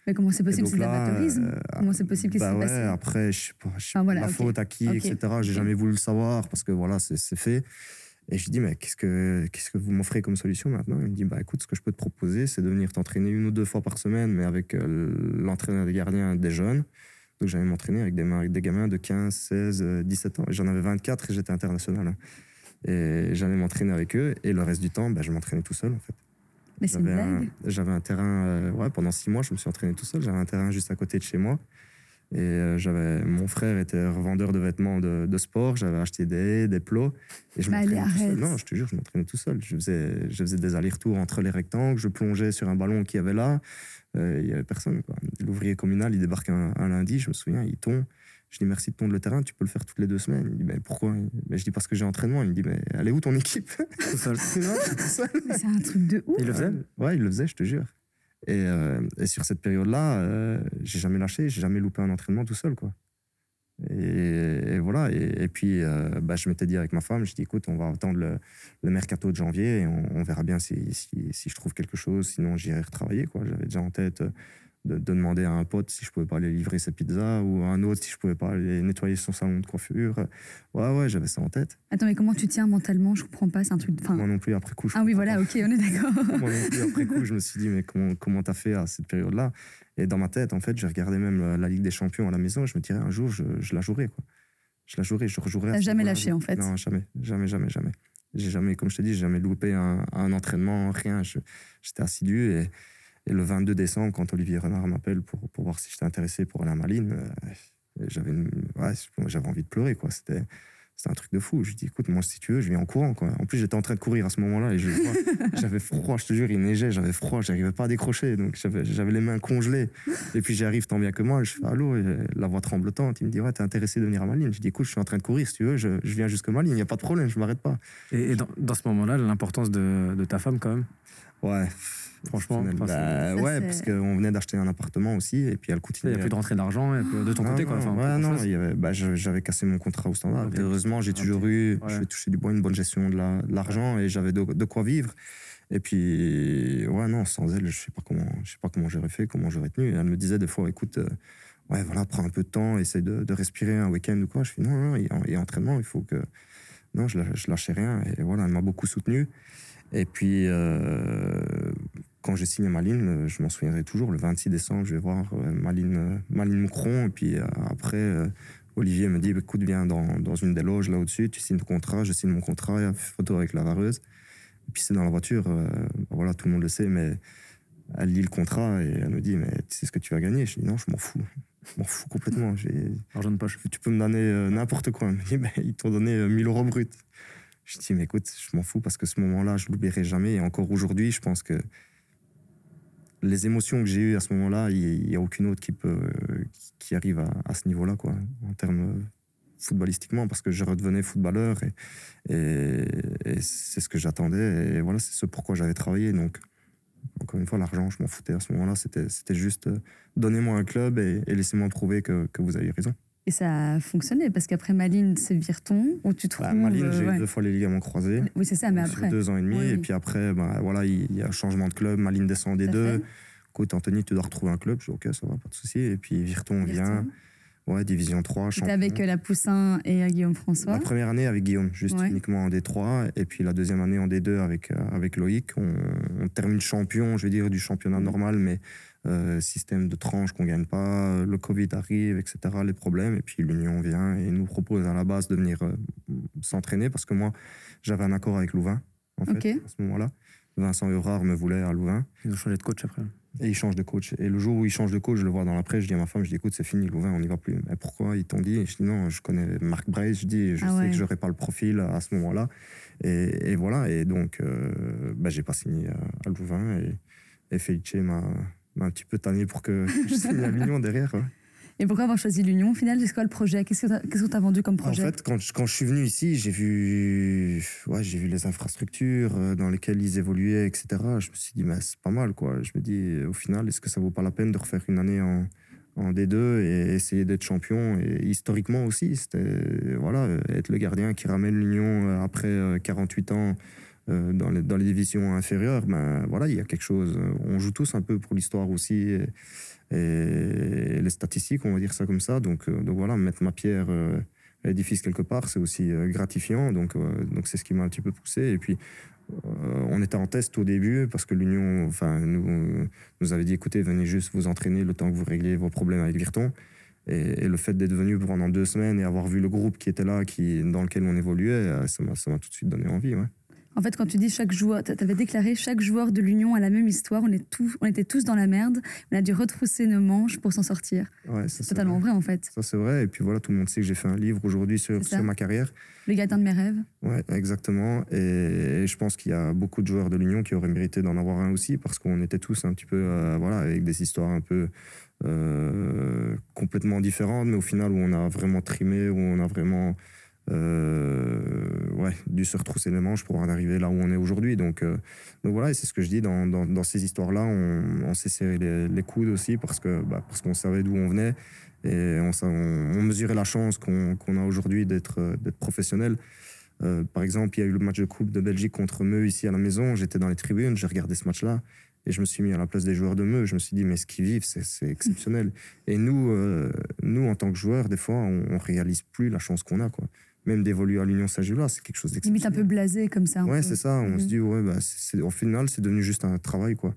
Mais comment c'est possible C'est de l'amateurisme? euh, Comment c'est possible qu'il bah s'est ouais, passé? après, je sais pas, je sais Ah, voilà, la ok. faute à qui, etc. J'ai Ok. jamais voulu le savoir parce que voilà, c'est fait. Et je dis, mais qu'est-ce que, qu'est-ce que vous m'offrez comme solution maintenant? Il me dit, bah écoute, ce que je peux te proposer, c'est de venir t'entraîner une ou deux fois par semaine, mais avec euh, l'entraîneur des gardiens des jeunes. Donc j'allais m'entraîner avec des, avec des gamins de 15, 16, euh, 17 ans. J'en avais 24 et j'étais international. hein. Et j'allais m'entraîner avec eux. Et le reste du temps, bah, je m'entraînais tout seul en fait. Mais c'est un, j'avais un terrain, euh, ouais, pendant six mois, je me suis entraîné tout seul. J'avais un terrain juste à côté de chez moi. Et euh, j'avais, mon frère était revendeur de vêtements de, de sport. J'avais aché des haies, des plots. Et je Bah, allez, m'entraînais tout seul. arrête. Non, je te jure, je m'entraînais tout seul. Je faisais, je faisais des allers-retours entre les rectangles. Je plongeais sur un ballon qu'il y avait là. Euh, Il y avait personne. quoi. L'ouvrier communal, il débarque un, un lundi, je me souviens, il tombe. Je dis merci de tondre le terrain, tu peux le faire toutes les deux semaines. Il me dit mais pourquoi? Mais Je dis parce que j'ai entraînement. Il me dit mais elle est où ton équipe? Tout seul. Non, je suis tout seul. Mais c'est un truc de ouf. Il le faisait? Ouais, il le faisait, je te jure. Et, euh, et sur cette période-là, euh, j'ai jamais lâché, j'ai jamais loupé un entraînement tout seul, quoi. Et, voilà. Et, puis, euh, bah, je m'étais dit avec ma femme, je dis, écoute, on va attendre le, le mercato de janvier et on, verra bien si, si, si je trouve quelque chose. Sinon, j'irai retravailler, quoi. J'avais déjà en tête euh, de, de demander à un pote si je pouvais pas aller livrer ses pizzas ou à un autre si je pouvais pas aller nettoyer son salon de coiffure. Ouais, ouais, j'avais ça en tête. Attends, mais comment tu tiens mentalement? Je comprends pas, c'est un truc. Enfin, Moi non plus, après coup, je ah oui, voilà, pas. ok, on est d'accord. Moi non plus, après coup, je me suis dit, mais comment comment t'as fait à cette période-là? Et dans ma tête, en fait, j'ai regardé même la, la Ligue des Champions à la maison. Je me dirais, un jour, je, je la jouerai, quoi. Je la jouerai, je rejouerai. T'as jamais lâché, en fait. Non, jamais, jamais, jamais, jamais. J'ai jamais, comme je te dis, j'ai jamais loupé un, un entraînement, rien. J'étais assidu et, et le 22 décembre, quand Olivier Renard m'appelle pour, pour voir si j'étais intéressé pour aller à Malines, euh, j'avais une- ouais, j'avais envie de pleurer, quoi. C'était c'était un truc de fou. Je lui dis, écoute, moi, si tu veux, je viens en courant. Quoi. En plus, j'étais en train de courir à ce moment-là et j'avais froid, je te jure, il neigeait, j'avais froid, j'arrivais pas à décrocher. Donc, j'avais j'avais les mains congelées. Et puis, j'arrive tant bien que moi, je fais allô, et la voix tremblotante. Il me dit, ouais, t'es intéressé de venir à Malines Je dis, écoute, je suis en train de courir, si tu veux, je, je viens jusque Malines, il n'y a pas de problème, je m'arrête pas. Et, et dans, dans ce moment-là, l'importance de, de ta femme, quand même? Ouais. Franchement, Bah, enfin, ouais, parce qu'on venait d'acheter un appartement aussi, et puis elle Il continuait. n'y a plus de rentrée d'argent, il de ton Non, côté, quoi. Enfin, ouais, non, chose. il y avait, bah, j'avais cassé mon contrat au standard. Heureusement, j'ai toujours eu, Ouais. je toucher du bois, une bonne gestion de la- de l'argent et j'avais de, de quoi vivre. Et puis, ouais, non, sans elle, je sais pas comment, je sais pas comment j'aurais fait, comment j'aurais tenu. Et elle me disait des fois, écoute, euh, ouais, voilà, prends un peu de temps, essaye de, de respirer un week-end ou quoi. Je fais non, non, il y a, il y a entraînement, il faut que, non, je, je lâchais rien. Et voilà, elle m'a beaucoup soutenu. Et puis, euh, quand j'ai signé Maline, euh, je m'en souviendrai toujours, le 26 décembre, je vais voir euh, Maline, euh, Maline Moucron. Et puis euh, après, euh, Olivier me dit écoute, viens dans, dans une des loges là au-dessus, tu signes ton contrat, je signe mon contrat, photo avec la vareuse. Et puis c'est dans la voiture, euh, voilà, tout le monde le sait, mais elle lit le contrat et elle me dit mais tu sais ce que tu vas gagner? Je dis non, je m'en fous. Je m'en fous complètement. Argent de poche. tu peux me donner euh, n'importe quoi. Elle me dit, Ben, ils t'ont donné euh, 1000 euros brut. Je dis, mais écoute, je m'en fous parce que ce moment-là, je l'oublierai jamais. Et encore aujourd'hui, je pense que les émotions que j'ai eues à ce moment-là, il n'y a aucune autre qui, peut, qui- arrive à, ce niveau-là, quoi, en termes euh, footballistiquement, parce que je redevenais footballeur et, c'est ce que j'attendais. Et voilà, c'est ce pourquoi j'avais travaillé. Donc, encore une fois, l'argent, je m'en foutais à ce moment-là. C'était juste, euh, donnez-moi un club et, et laissez-moi prouver que, que vous avez raison. Et ça a fonctionné parce qu'après Malines, c'est Virton, où tu trouves. Bah, Malines, j'ai euh, ouais. eu deux fois les ligaments croisés. Oui, c'est ça, mais après. deux ans et demi. Oui, Et puis après, bah, voilà, il y a un changement de club. Malines descend des deux. Écoute, Anthony, tu dois retrouver un club. Je dis, OK, ça va, pas de souci. Et puis Virton vient. Virton. Ouais, Division 3. C'était avec euh, la Poussin et euh, Guillaume François. La première année avec Guillaume, juste Ouais. uniquement en D3. Et puis la deuxième année en D2 avec, avec Loïc. On, on termine champion, je veux dire, du championnat Mhm. normal, mais euh, système de tranche qu'on gagne pas. Le Covid arrive, etc. Les problèmes. Et puis l'Union vient et nous propose à la base de venir euh, s'entraîner parce que moi, j'avais un accord avec Louvain, en fait, à ce moment-là. Vincent Eurard me voulait à Louvain. Ils ont changé de coach après. Et il change de coach. Et le jour où il change de coach, je le vois dans la presse, je dis à ma femme, je dis écoute, c'est fini, Louvain, on n'y va plus. Mais pourquoi Ils t'ont dit? Et Je dis non, je connais Marc Brace, je dis, je Ah sais ouais. que j'aurais pas le profil à ce moment-là. Et, et voilà, et donc, euh, bah, j'ai pas signé à, à Louvain. Et, et Felice m'a m'a un petit peu tanné pour que je signe à Lyon derrière. ouais. Et pourquoi avoir choisi l'Union au final? C'est quoi le projet? Qu'est-ce que tu as vendu comme En projet? fait, quand je, quand je suis venu ici, j'ai vu, ouais, j'ai vu les infrastructures euh, dans lesquelles ils évoluaient, etc. Je me suis dit, mais c'est pas mal, quoi. Je me dis, au final, est-ce que ça vaut pas la peine de refaire une année en, en D2 et essayer d'être champion? Et historiquement aussi, c'était, voilà, euh, être le gardien qui ramène l'Union euh, après euh, 48 ans euh, dans, les, divisions inférieures. Ben voilà, il y a quelque chose. euh, On joue tous un peu pour l'histoire aussi. Et, les statistiques, on va dire ça comme ça. Donc, euh, donc voilà, mettre ma pierre à l'édifice quelque part, c'est aussi gratifiant. Donc, donc c'est ce qui m'a un petit peu poussé. Et puis, on était en test au début parce que l'Union, enfin, nous, nous avait dit écoutez, venez juste vous entraîner le temps que vous régliez vos problèmes avec Virton. Et, le fait d'être venu pendant deux semaines et avoir vu le groupe qui était là, qui, dans lequel on évoluait, ça m'a tout de suite donné envie. En fait, quand tu dis chaque joueur, tu avais déclaré chaque joueur de l'Union a la même histoire, on, est tous, on était tous dans la merde, on a dû retrousser nos manches pour s'en sortir. Ouais, C'est totalement vrai. vrai en fait. Ça, c'est vrai. Et puis voilà, tout le monde sait que j'ai fait un livre aujourd'hui sur, ma carrière. Le gardien de mes rêves. Ouais, exactement. Et, et je pense qu'il y a beaucoup de joueurs de l'Union qui auraient mérité d'en avoir un aussi, parce qu'on était tous un petit peu, euh, voilà, avec des histoires un peu euh, complètement différentes, mais au final où on a vraiment trimé, où on a vraiment euh, ouais, dû se retrousser les manches pour en arriver là où on est aujourd'hui. Donc, euh, donc voilà, et c'est ce que je dis dans, dans, ces histoires-là, on, on s'est serré les, les coudes aussi parce que bah, parce qu'on savait d'où on venait et on, on, mesurait la chance qu'on qu'on a aujourd'hui d'être euh, professionnel. Par exemple, il y a eu le match de Coupe de Belgique contre Meux ici à la maison. J'étais dans les tribunes, j'ai regardé ce match-là et je me suis mis à la place des joueurs de Meux. Je me suis dit, mais ce qu'ils vivent, c'est exceptionnel. Et nous, nous, en tant que joueurs, des fois, on, on réalise plus la chance qu'on a. Quoi. Même d'évoluer à l'Union Saint-Gilloise, c'est quelque chose Limite un peu d'exceptionnel. blasé comme ça. Ouais, c'est ça. On Mhm. se dit, ouais, bah, c'est- au final, c'est devenu juste un travail. quoi.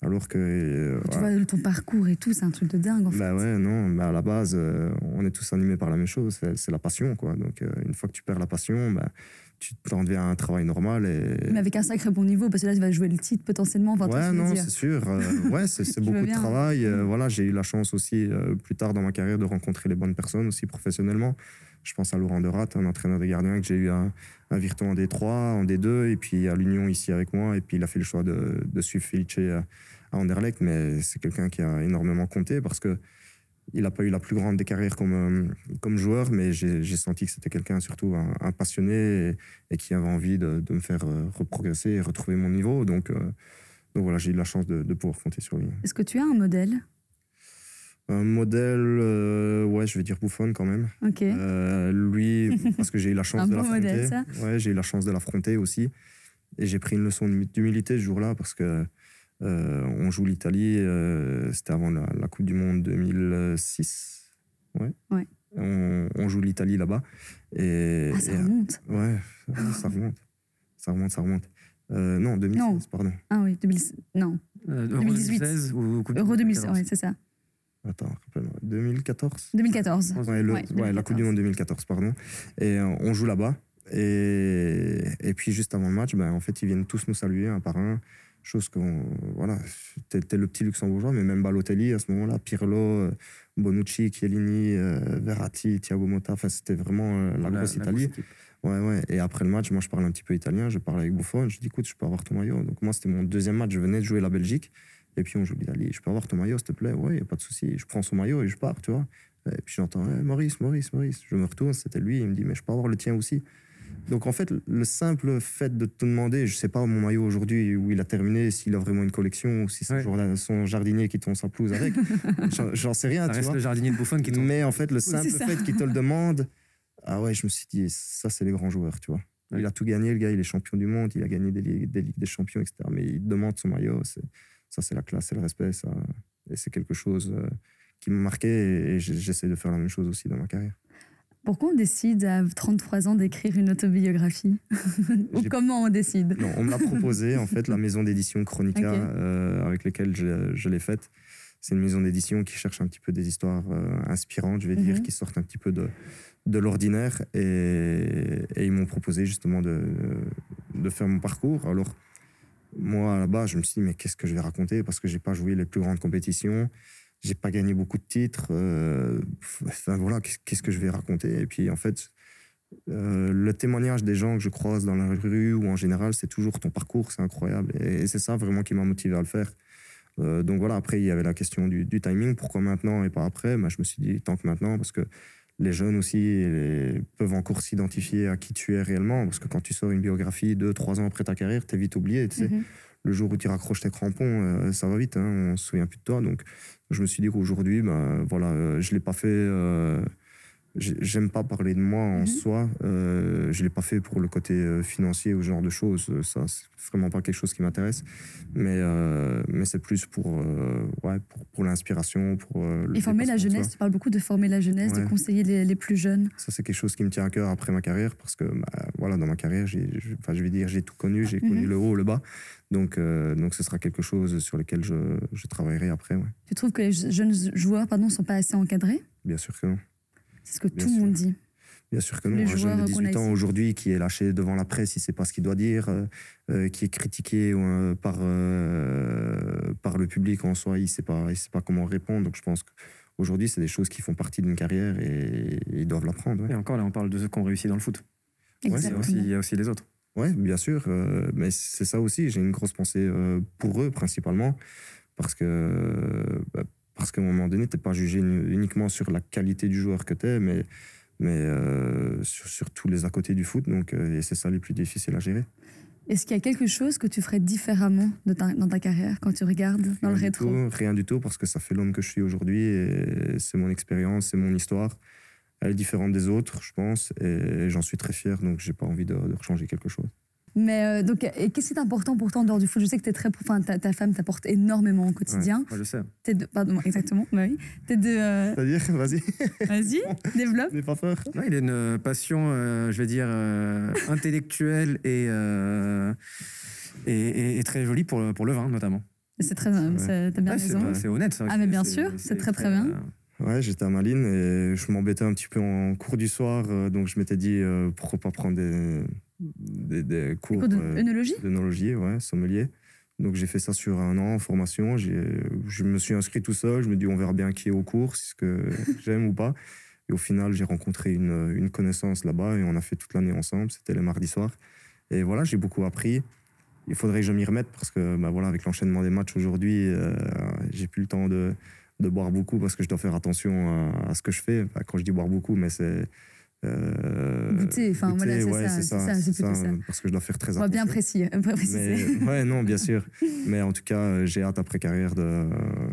Alors que. euh, Tu vois ton parcours et tout, c'est un truc de dingue en fait. Bah ouais, non, bah à la base, euh, on est tous animés par la même chose, c'est c'est la passion, quoi. Donc, euh, une fois que tu perds la passion, bah, tu t'en deviens un travail normal et... Mais avec un sacré bon niveau, parce que là tu vas jouer le titre potentiellement. Enfin, ouais, non, c'est sûr. ouais, c'est beaucoup de travail. Mm. voilà, j'ai eu la chance aussi, plus tard dans ma carrière, de rencontrer les bonnes personnes aussi professionnellement. Je pense à Laurent Derat, un entraîneur de gardien que j'ai eu à, à Virton en D3, en D2, et puis à l'Union ici avec moi. Et puis il a fait le choix de, suivre Felice à, à Anderlecht, mais c'est quelqu'un qui a énormément compté parce que il n'a pas eu la plus grande des carrières comme, euh, joueur, mais j'ai senti que c'était quelqu'un surtout un, passionné et, qui avait envie de, me faire euh, reprogresser et retrouver mon niveau. Donc, euh, donc voilà, j'ai eu la chance de pouvoir compter sur lui. Est-ce que tu as un modèle? Un modèle, euh, ouais, je vais dire Bouffon quand même. Ok. Euh, lui, parce que j'ai eu la chance Un de beau l'affronter. modèle, ça. Ouais, j'ai eu la chance de l'affronter aussi. Et j'ai pris une leçon d'humilité ce jour-là parce que euh, on joue l'Italie. euh, C'était avant la, la Coupe du Monde 2006. Ouais. Ouais. On, on joue l'Italie là-bas. Et, ah, ça et, remonte. ouais, ça remonte. Ça remonte, ça remonte. Euh, non, 2016, Non. pardon. Ah oui, 2000... non. Euh, Euro 2018. 2016 ou Coupe du Euro Monde 2016, 2014. ouais, c'est ça. Attends, rappelle-moi. 2014 2014. Ouais, le- Ouais, ouais, la Coupe du 2014. Monde 2014, pardon. Et euh, on joue là-bas. Et, et puis, juste avant le match, ben, en fait, ils viennent tous nous saluer un par un. Chose qu'on. Voilà, t'es le petit luxembourgeois, mais même Balotelli à ce moment-là, Pirlo, euh, Bonucci, Chiellini, euh, Verratti, Thiago Motta. Enfin, c'était vraiment euh, la, grosse Italie. Ouais, ouais. Et après le match, moi, je parle un petit peu italien. Je parle avec Buffon. Je dis, écoute, je peux avoir ton maillot. Donc, moi, c'était mon deuxième match. Je venais de jouer la Belgique. Et puis, on joue l'Italie. Je peux avoir ton maillot, s'il te plaît? Ouais, y a pas de souci. Je prends son maillot et je pars, tu vois. Et puis, j'entends, Eh, Maurice, Maurice, Maurice. Je me retourne, c'était lui. Il me dit, mais je peux avoir le tien aussi. Donc, en fait, le simple fait de te demander, je sais pas mon maillot aujourd'hui, où il a terminé, s'il a vraiment une collection, ou si c'est Ouais. son jardinier qui tombe sa pelouse avec. J'en- sais rien, Ça tu reste vois. le jardinier de Buffon qui tombe. Mais en fait, le simple fait qu'il te le demande, ah ouais, je me suis dit, ça, c'est les grands joueurs, tu vois. Ouais. Il a tout gagné, le gars, il est champion du monde, il a gagné des, ligues- des Champions, etc. Mais il demande son maillot, c'est- ça, c'est la classe, c'est le respect, ça. Et c'est quelque chose euh, qui m'a marqué et, j'essaie de faire la même chose aussi dans ma carrière. Pourquoi on décide à 33 ans d'écrire une autobiographie Ou comment on décide Non, on me l'a proposé, en fait, la maison d'édition Chronica, euh, avec laquelle je, je l'ai faite. C'est une maison d'édition qui cherche un petit peu des histoires euh, inspirantes, je vais dire, Mhm. qui sortent un petit peu de, de l'ordinaire. Et, et ils m'ont proposé justement de, de faire mon parcours. Alors, moi, là-bas, je me suis dit, mais qu'est-ce que je vais raconter? Parce que j'ai pas joué les plus grandes compétitions, j'ai pas gagné beaucoup de titres. euh, enfin, voilà, qu'est- qu'est-ce que je vais raconter? Et puis, en fait, euh, le témoignage des gens que je croise dans la rue ou en général, c'est toujours ton parcours, c'est incroyable. Et, c'est ça vraiment qui m'a motivé à le faire. Euh, donc voilà, après, il y avait la question du, du timing. Pourquoi maintenant et pas après? Bah, Je me suis dit, tant que maintenant, parce que les jeunes aussi les- peuvent encore s'identifier à qui tu es réellement. Parce que quand tu sors une biographie deux, trois ans après ta carrière, tu es vite oublié. Tu sais. Mhm. Le jour où tu raccroches tes crampons, euh, ça va vite, hein, on se souvient plus de toi. Donc je me suis dit qu'aujourd'hui, bah, voilà, euh, je l'ai pas fait. euh, J'aime pas parler de moi en Mhm. soi. Euh, je l'ai pas fait pour le côté euh, financier ou ce genre de choses. Euh, Ça, c'est vraiment pas quelque chose qui m'intéresse. Mais, euh, mais c'est plus pour, euh, ouais, pour, pour l'inspiration, pour. le Et former la jeunesse, tu parles beaucoup de former la jeunesse, de conseiller les, les plus jeunes. Ça, c'est quelque chose qui me tient à cœur après ma carrière parce que, bah, voilà, dans ma carrière, j'ai, je- enfin, je vais dire, j'ai tout connu, j'ai connu Mhm. le haut, le bas. Donc, donc, ce sera quelque chose sur lequel je, je travaillerai après, ouais. Tu trouves que les jeunes joueurs pardon, ne sont pas assez encadrés? Bien sûr que non. C'est ce que Bien tout le monde dit. Bien sûr que non. les Un jeune joueurs de qu'on a 18 ans aujourd'hui qui est lâché devant la presse, il ne sait pas ce qu'il doit dire, euh, euh, qui est critiqué euh, par, euh, par le public en soi, il ne sait, pas- il sait pas comment répondre. Donc, je pense qu'aujourd'hui, c'est des choses qui font partie d'une carrière et, ils doivent l'apprendre. ouais. Et encore, là, on parle de ceux qui ont réussi dans le foot. Ouais, Il y, a aussi, il y a aussi les autres. Oui, bien sûr. euh, mais c'est ça aussi. J'ai une grosse pensée euh, pour eux, principalement. Parce que bah, parce qu'à un moment donné, tu n'es pas jugé uni- uniquement sur la qualité du joueur que tu es, mais, mais euh, sur, sur tous les à côté du foot. Donc, euh, et c'est ça les plus difficiles à gérer. Est-ce qu'il y a quelque chose que tu ferais différemment de ta- dans ta carrière quand tu regardes dans le rétro? tout, rien du tout, parce que ça fait l'homme que je suis aujourd'hui. Et c'est mon expérience, c'est mon histoire. Elle est différente des autres, je pense. Et j'en suis très fier, donc j'ai pas envie de, de changer quelque chose. Mais euh, donc, et qu'est-ce qui est important pour toi en dehors du foot? Je sais que es très, enfin, ta, ta femme t'apporte énormément au quotidien. Moi, je sais. T'es de, pardon, exactement. bah oui. T'es de, euh, C'est-à-dire, vas-y, vas-y, développe. n'aie pas peur. Ouais, il a une euh, passion, euh, je vais dire, euh, intellectuelle et, euh, et, et- et très jolie pour, le- pour le vin, notamment. C'est très, t'as bien Ouais, c'est raison. c'est honnête. ça. Ah, mais bien sûr, c'est très, très bien. Ouais, j'étais à Malines et je m'embêtais un petit peu en cours du soir, euh, donc je m'étais dit euh, pourquoi pas prendre des, des, des cours de euh, œnologie? d'œnologie, ouais, sommelier. Donc j'ai fait ça sur un an en formation. Je me suis inscrit tout seul. Je me dis on verra bien qui est au cours, si c'est ce que j'aime ou pas. Et au final, j'ai rencontré une, une connaissance là-bas et on a fait toute l'année ensemble. C'était les mardis soirs. Et voilà, j'ai beaucoup appris. Il faudrait que je m'y remette parce que bah voilà, avec l'enchaînement des matchs aujourd'hui, euh, j'ai plus le temps de, de boire beaucoup parce que je dois faire attention à, à ce que je fais. Enfin, quand je dis boire beaucoup, mais c'est. euh, Goûter, enfin, voilà, c'est ouais, ça, ça, ça, ça. Parce que je dois faire très On va bien attention. préciser. préciser. Mais, ouais, non, bien sûr. Mais en tout cas, euh, j'ai hâte après carrière de, euh,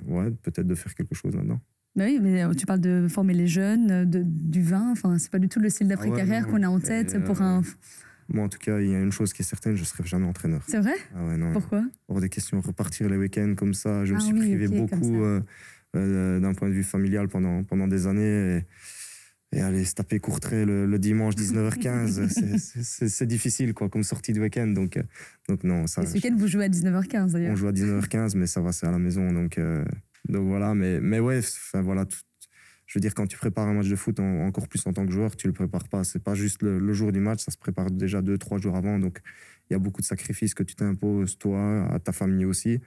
ouais, peut-être de faire quelque chose là-dedans. Bah oui, mais euh, tu parles de former les jeunes, de, du vin. Enfin, c'est pas du tout le style d'après-carrière Ah ouais, non. qu'on a en tête pour euh, un. Moi, en tout cas, il y a une chose qui est certaine, je ne serai jamais entraîneur. C'est vrai? Ah ouais, non. Pourquoi? Hors des questions, repartir les week-ends comme ça. Je me Ah suis oui, privé beaucoup d'un point de vue familial pendant, pendant des années. Et, et aller se taper Courtrai le, le dimanche 19h15, c'est- difficile quoi, comme sortie de week-end. Donc, euh, donc non, ça, Et ce week-end, vous jouez à 19h15 on d'ailleurs. joue à 19h15, mais ça va, c'est à la maison. Donc, euh, donc voilà, mais, mais ouais, enfin voilà. tout- je veux dire, quand tu prépares un match de foot, en- encore plus en tant que joueur, tu le prépares pas. C'est pas juste le, le jour du match, ça se prépare déjà deux, trois jours avant. Donc, il y a beaucoup de sacrifices que tu t'imposes, toi, à ta famille aussi.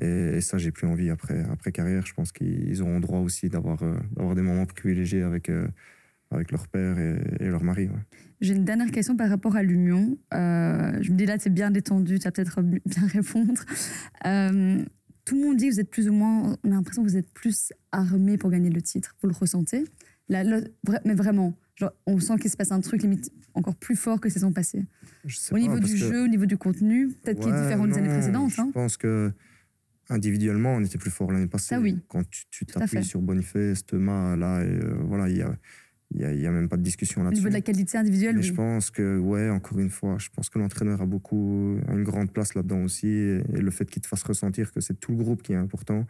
Et, et ça, j'ai plus envie après, après carrière. Je pense qu'ils auront droit aussi d'avoir euh, des moments privilégiés avec, euh, avec leur père et, et leur mari. ouais. J'ai une dernière question par rapport à l'Union. Euh, je me dis là, c'est bien détendu, tu vas peut-être bien répondre. Euh, tout le monde dit que vous êtes plus ou moins, on a l'impression que vous êtes plus armé pour gagner le titre. Vous le ressentez? Là, là, vra- Mais vraiment, genre, on sent qu'il se passe un truc limite encore plus fort que saison passée. Au pas, niveau du jeu, au niveau du contenu, peut-être qu'il est différent des années précédentes. Je hein. pense que individuellement, on était plus fort l'année passée. Oui. Quand tu tu t'appuies sur Boniface, Thomas, là, et, euh, voilà, il y a, il y, a, même pas de discussion Au là-dessus. niveau de la qualité individuelle, Mais oui. je pense que, ouais, encore une fois, je pense que l'entraîneur a beaucoup, a une grande place là-dedans aussi. Et, et le fait qu'il te fasse ressentir que c'est tout le groupe qui est important.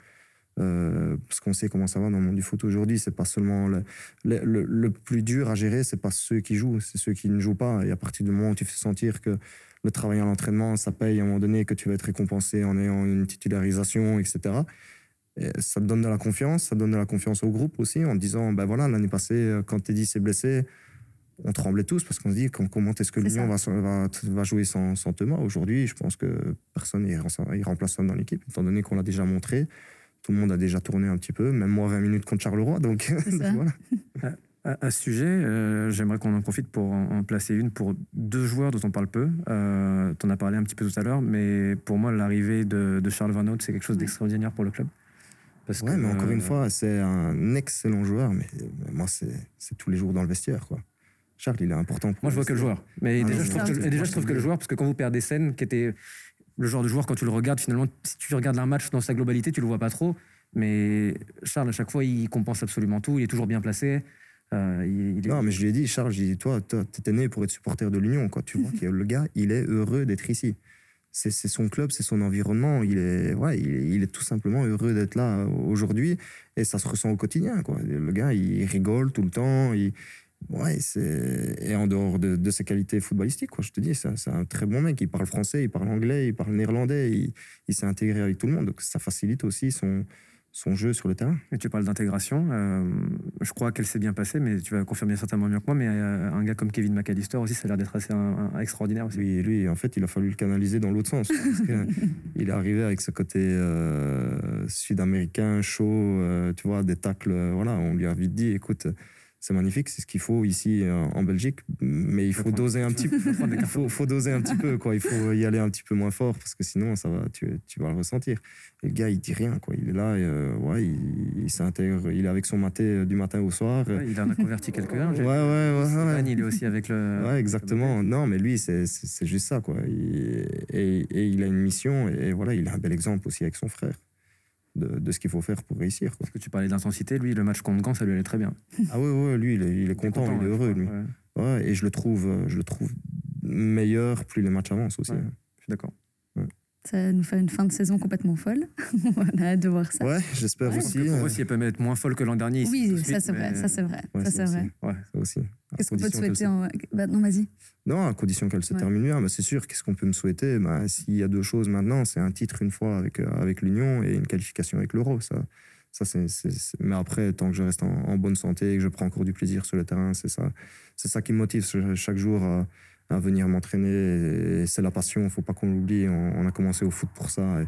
euh, parce qu'on sait comment ça va dans le monde du foot aujourd'hui. C'est pas seulement le, le, le- le plus dur à gérer, c'est pas ceux qui jouent, c'est ceux qui ne jouent pas. Et à partir du moment où tu fais sentir que le travail à l'entraînement, ça paye à un moment donné, que tu vas être récompensé en ayant une titularisation, etc. Et ça te donne de la confiance, ça donne de la confiance au groupe aussi, en te disant, ben voilà, l'année passée, euh, quand Teddy s'est blessé, on tremblait tous parce qu'on se dit com- comment est-ce que C'est l'Union va, va, va jouer sans, sans Thomas? Aujourd'hui, je pense que personne n'est rem- irremplaçable dans l'équipe, étant donné qu'on l'a déjà montré. Tout le monde a déjà tourné un petit peu, même moi 20 minutes contre Charleroi. Donc, voilà. À, à ce sujet, euh, j'aimerais qu'on en profite pour en, en placer une pour deux joueurs dont on parle peu. Euh, tu en as parlé un petit peu tout à l'heure, mais pour moi, l'arrivée de, de Charles Van c'est quelque chose d'extraordinaire pour le club. Parce Ouais, que, mais encore euh, une fois, c'est un excellent joueur, mais mais moi, c'est tous les jours dans le vestiaire. Quoi. Charles, il est important. pour Moi, je vois que le joueur. Mais Ah déjà, je trouve que, déjà, je trouve le joueur, parce que quand vous perdez des scènes qui étaient le genre de joueur, quand tu le regardes, finalement, si tu regardes un match dans sa globalité, tu le vois pas trop. Mais Charles, à chaque fois, il compense absolument tout. Il est toujours bien placé. Euh, il, il est- Non, mais je lui ai dit, Charles, j'ai dit, toi, t'étais né pour être supporter de l'Union. quoi. Tu vois que le gars, il est heureux d'être ici. C'est son club, c'est son environnement. Il est, ouais, il, est- il est tout simplement heureux d'être là euh, aujourd'hui. Et ça se ressent au quotidien. Quoi. Le gars, il rigole tout le temps. Il, ouais, c'est- et en dehors de, de ses qualités footballistiques, quoi, je te dis, c'est un- c'est un très bon mec. Il parle français, il parle anglais, il parle néerlandais. Il, il s'est intégré avec tout le monde. Donc ça facilite aussi son, son jeu sur le terrain. Et tu parles d'intégration. euh, je crois qu'elle s'est bien passée, mais tu vas confirmer certainement mieux que moi. Mais euh, un gars comme Kevin McAllister aussi, ça a l'air d'être assez un- un- extraordinaire aussi. Lui, lui, en fait, il a fallu le canaliser dans l'autre sens. Parce que il est arrivé avec ce côté euh, sud-américain, chaud, tu vois, des tacles. voilà, on lui a vite dit, écoute, c'est magnifique, c'est ce qu'il faut ici euh, en Belgique, mais il faut doser un petit peu. Il faut, faut doser un petit peu, quoi. Il faut y aller un petit peu moins fort parce que sinon, ça va, tu, tu vas le ressentir. Et le gars, il dit rien, quoi. Il est là, et, euh, ouais, il, il s'intègre, il est avec son maté euh, du matin au soir. Ouais, il en a converti quelques-uns. Ouais, ouais, ouais, ouais. Il est aussi avec le. Ouais, exactement. Non, mais lui, c'est juste ça, quoi. Il- et, et il a une mission, et voilà, il a un bel exemple aussi avec son frère de, de ce qu'il faut faire pour réussir, quoi. Parce que tu parlais d'intensité, lui, le match contre Gand, ça lui allait très bien. Ah ouais, ouais, lui, il est, il est content, il est heureux, lui. crois, ouais, Ouais, et je le trouve, je le trouve meilleur plus les matchs avancent aussi. Ouais. je suis d'accord. Ça nous fait une fin de saison complètement folle. On a hâte de voir ça. Ouais, j'espère aussi. pour euh, eux, si elle peut être moins folle que l'an dernier. Oui, ça c'est vrai, ça c'est vrai. ouais, ça c'est vrai. Ouais. Ça aussi. Qu'est-ce qu'on peut te souhaiter en... bah, Non, vas-y. Non, à condition qu'elle se Ouais. termine bien. Bah, c'est sûr, qu'est-ce qu'on peut me souhaiter? Bah, S'il y a deux choses maintenant, c'est un titre une fois avec, euh, avec l'Union et une qualification avec l'Euro. Ça, ça c'est, Mais après, tant que je reste en, en bonne santé et que je prends encore du plaisir sur le terrain, c'est ça, c'est ça qui me motive ch- chaque jour à, à venir m'entraîner. Et c'est la passion, faut pas qu'on l'oublie. On, on a commencé au foot pour ça et,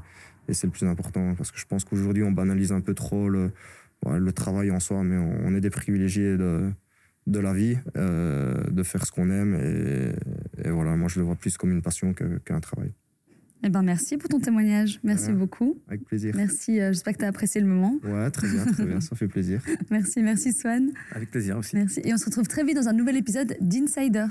et c'est le plus important parce que je pense qu'aujourd'hui, on banalise un peu trop le, le travail en soi, mais on, on est des privilégiés de de la vie, euh, de faire ce qu'on aime. Et, et voilà, moi, je le vois plus comme une passion qu'un travail. Eh ben, merci pour ton témoignage. Merci Ouais. beaucoup. Avec plaisir. Merci. euh, J'espère que tu as apprécié le moment. Ouais, très bien, très bien, ça fait plaisir. Merci, merci Swan. Avec plaisir aussi. Merci. Et on se retrouve très vite dans un nouvel épisode d'Insiders.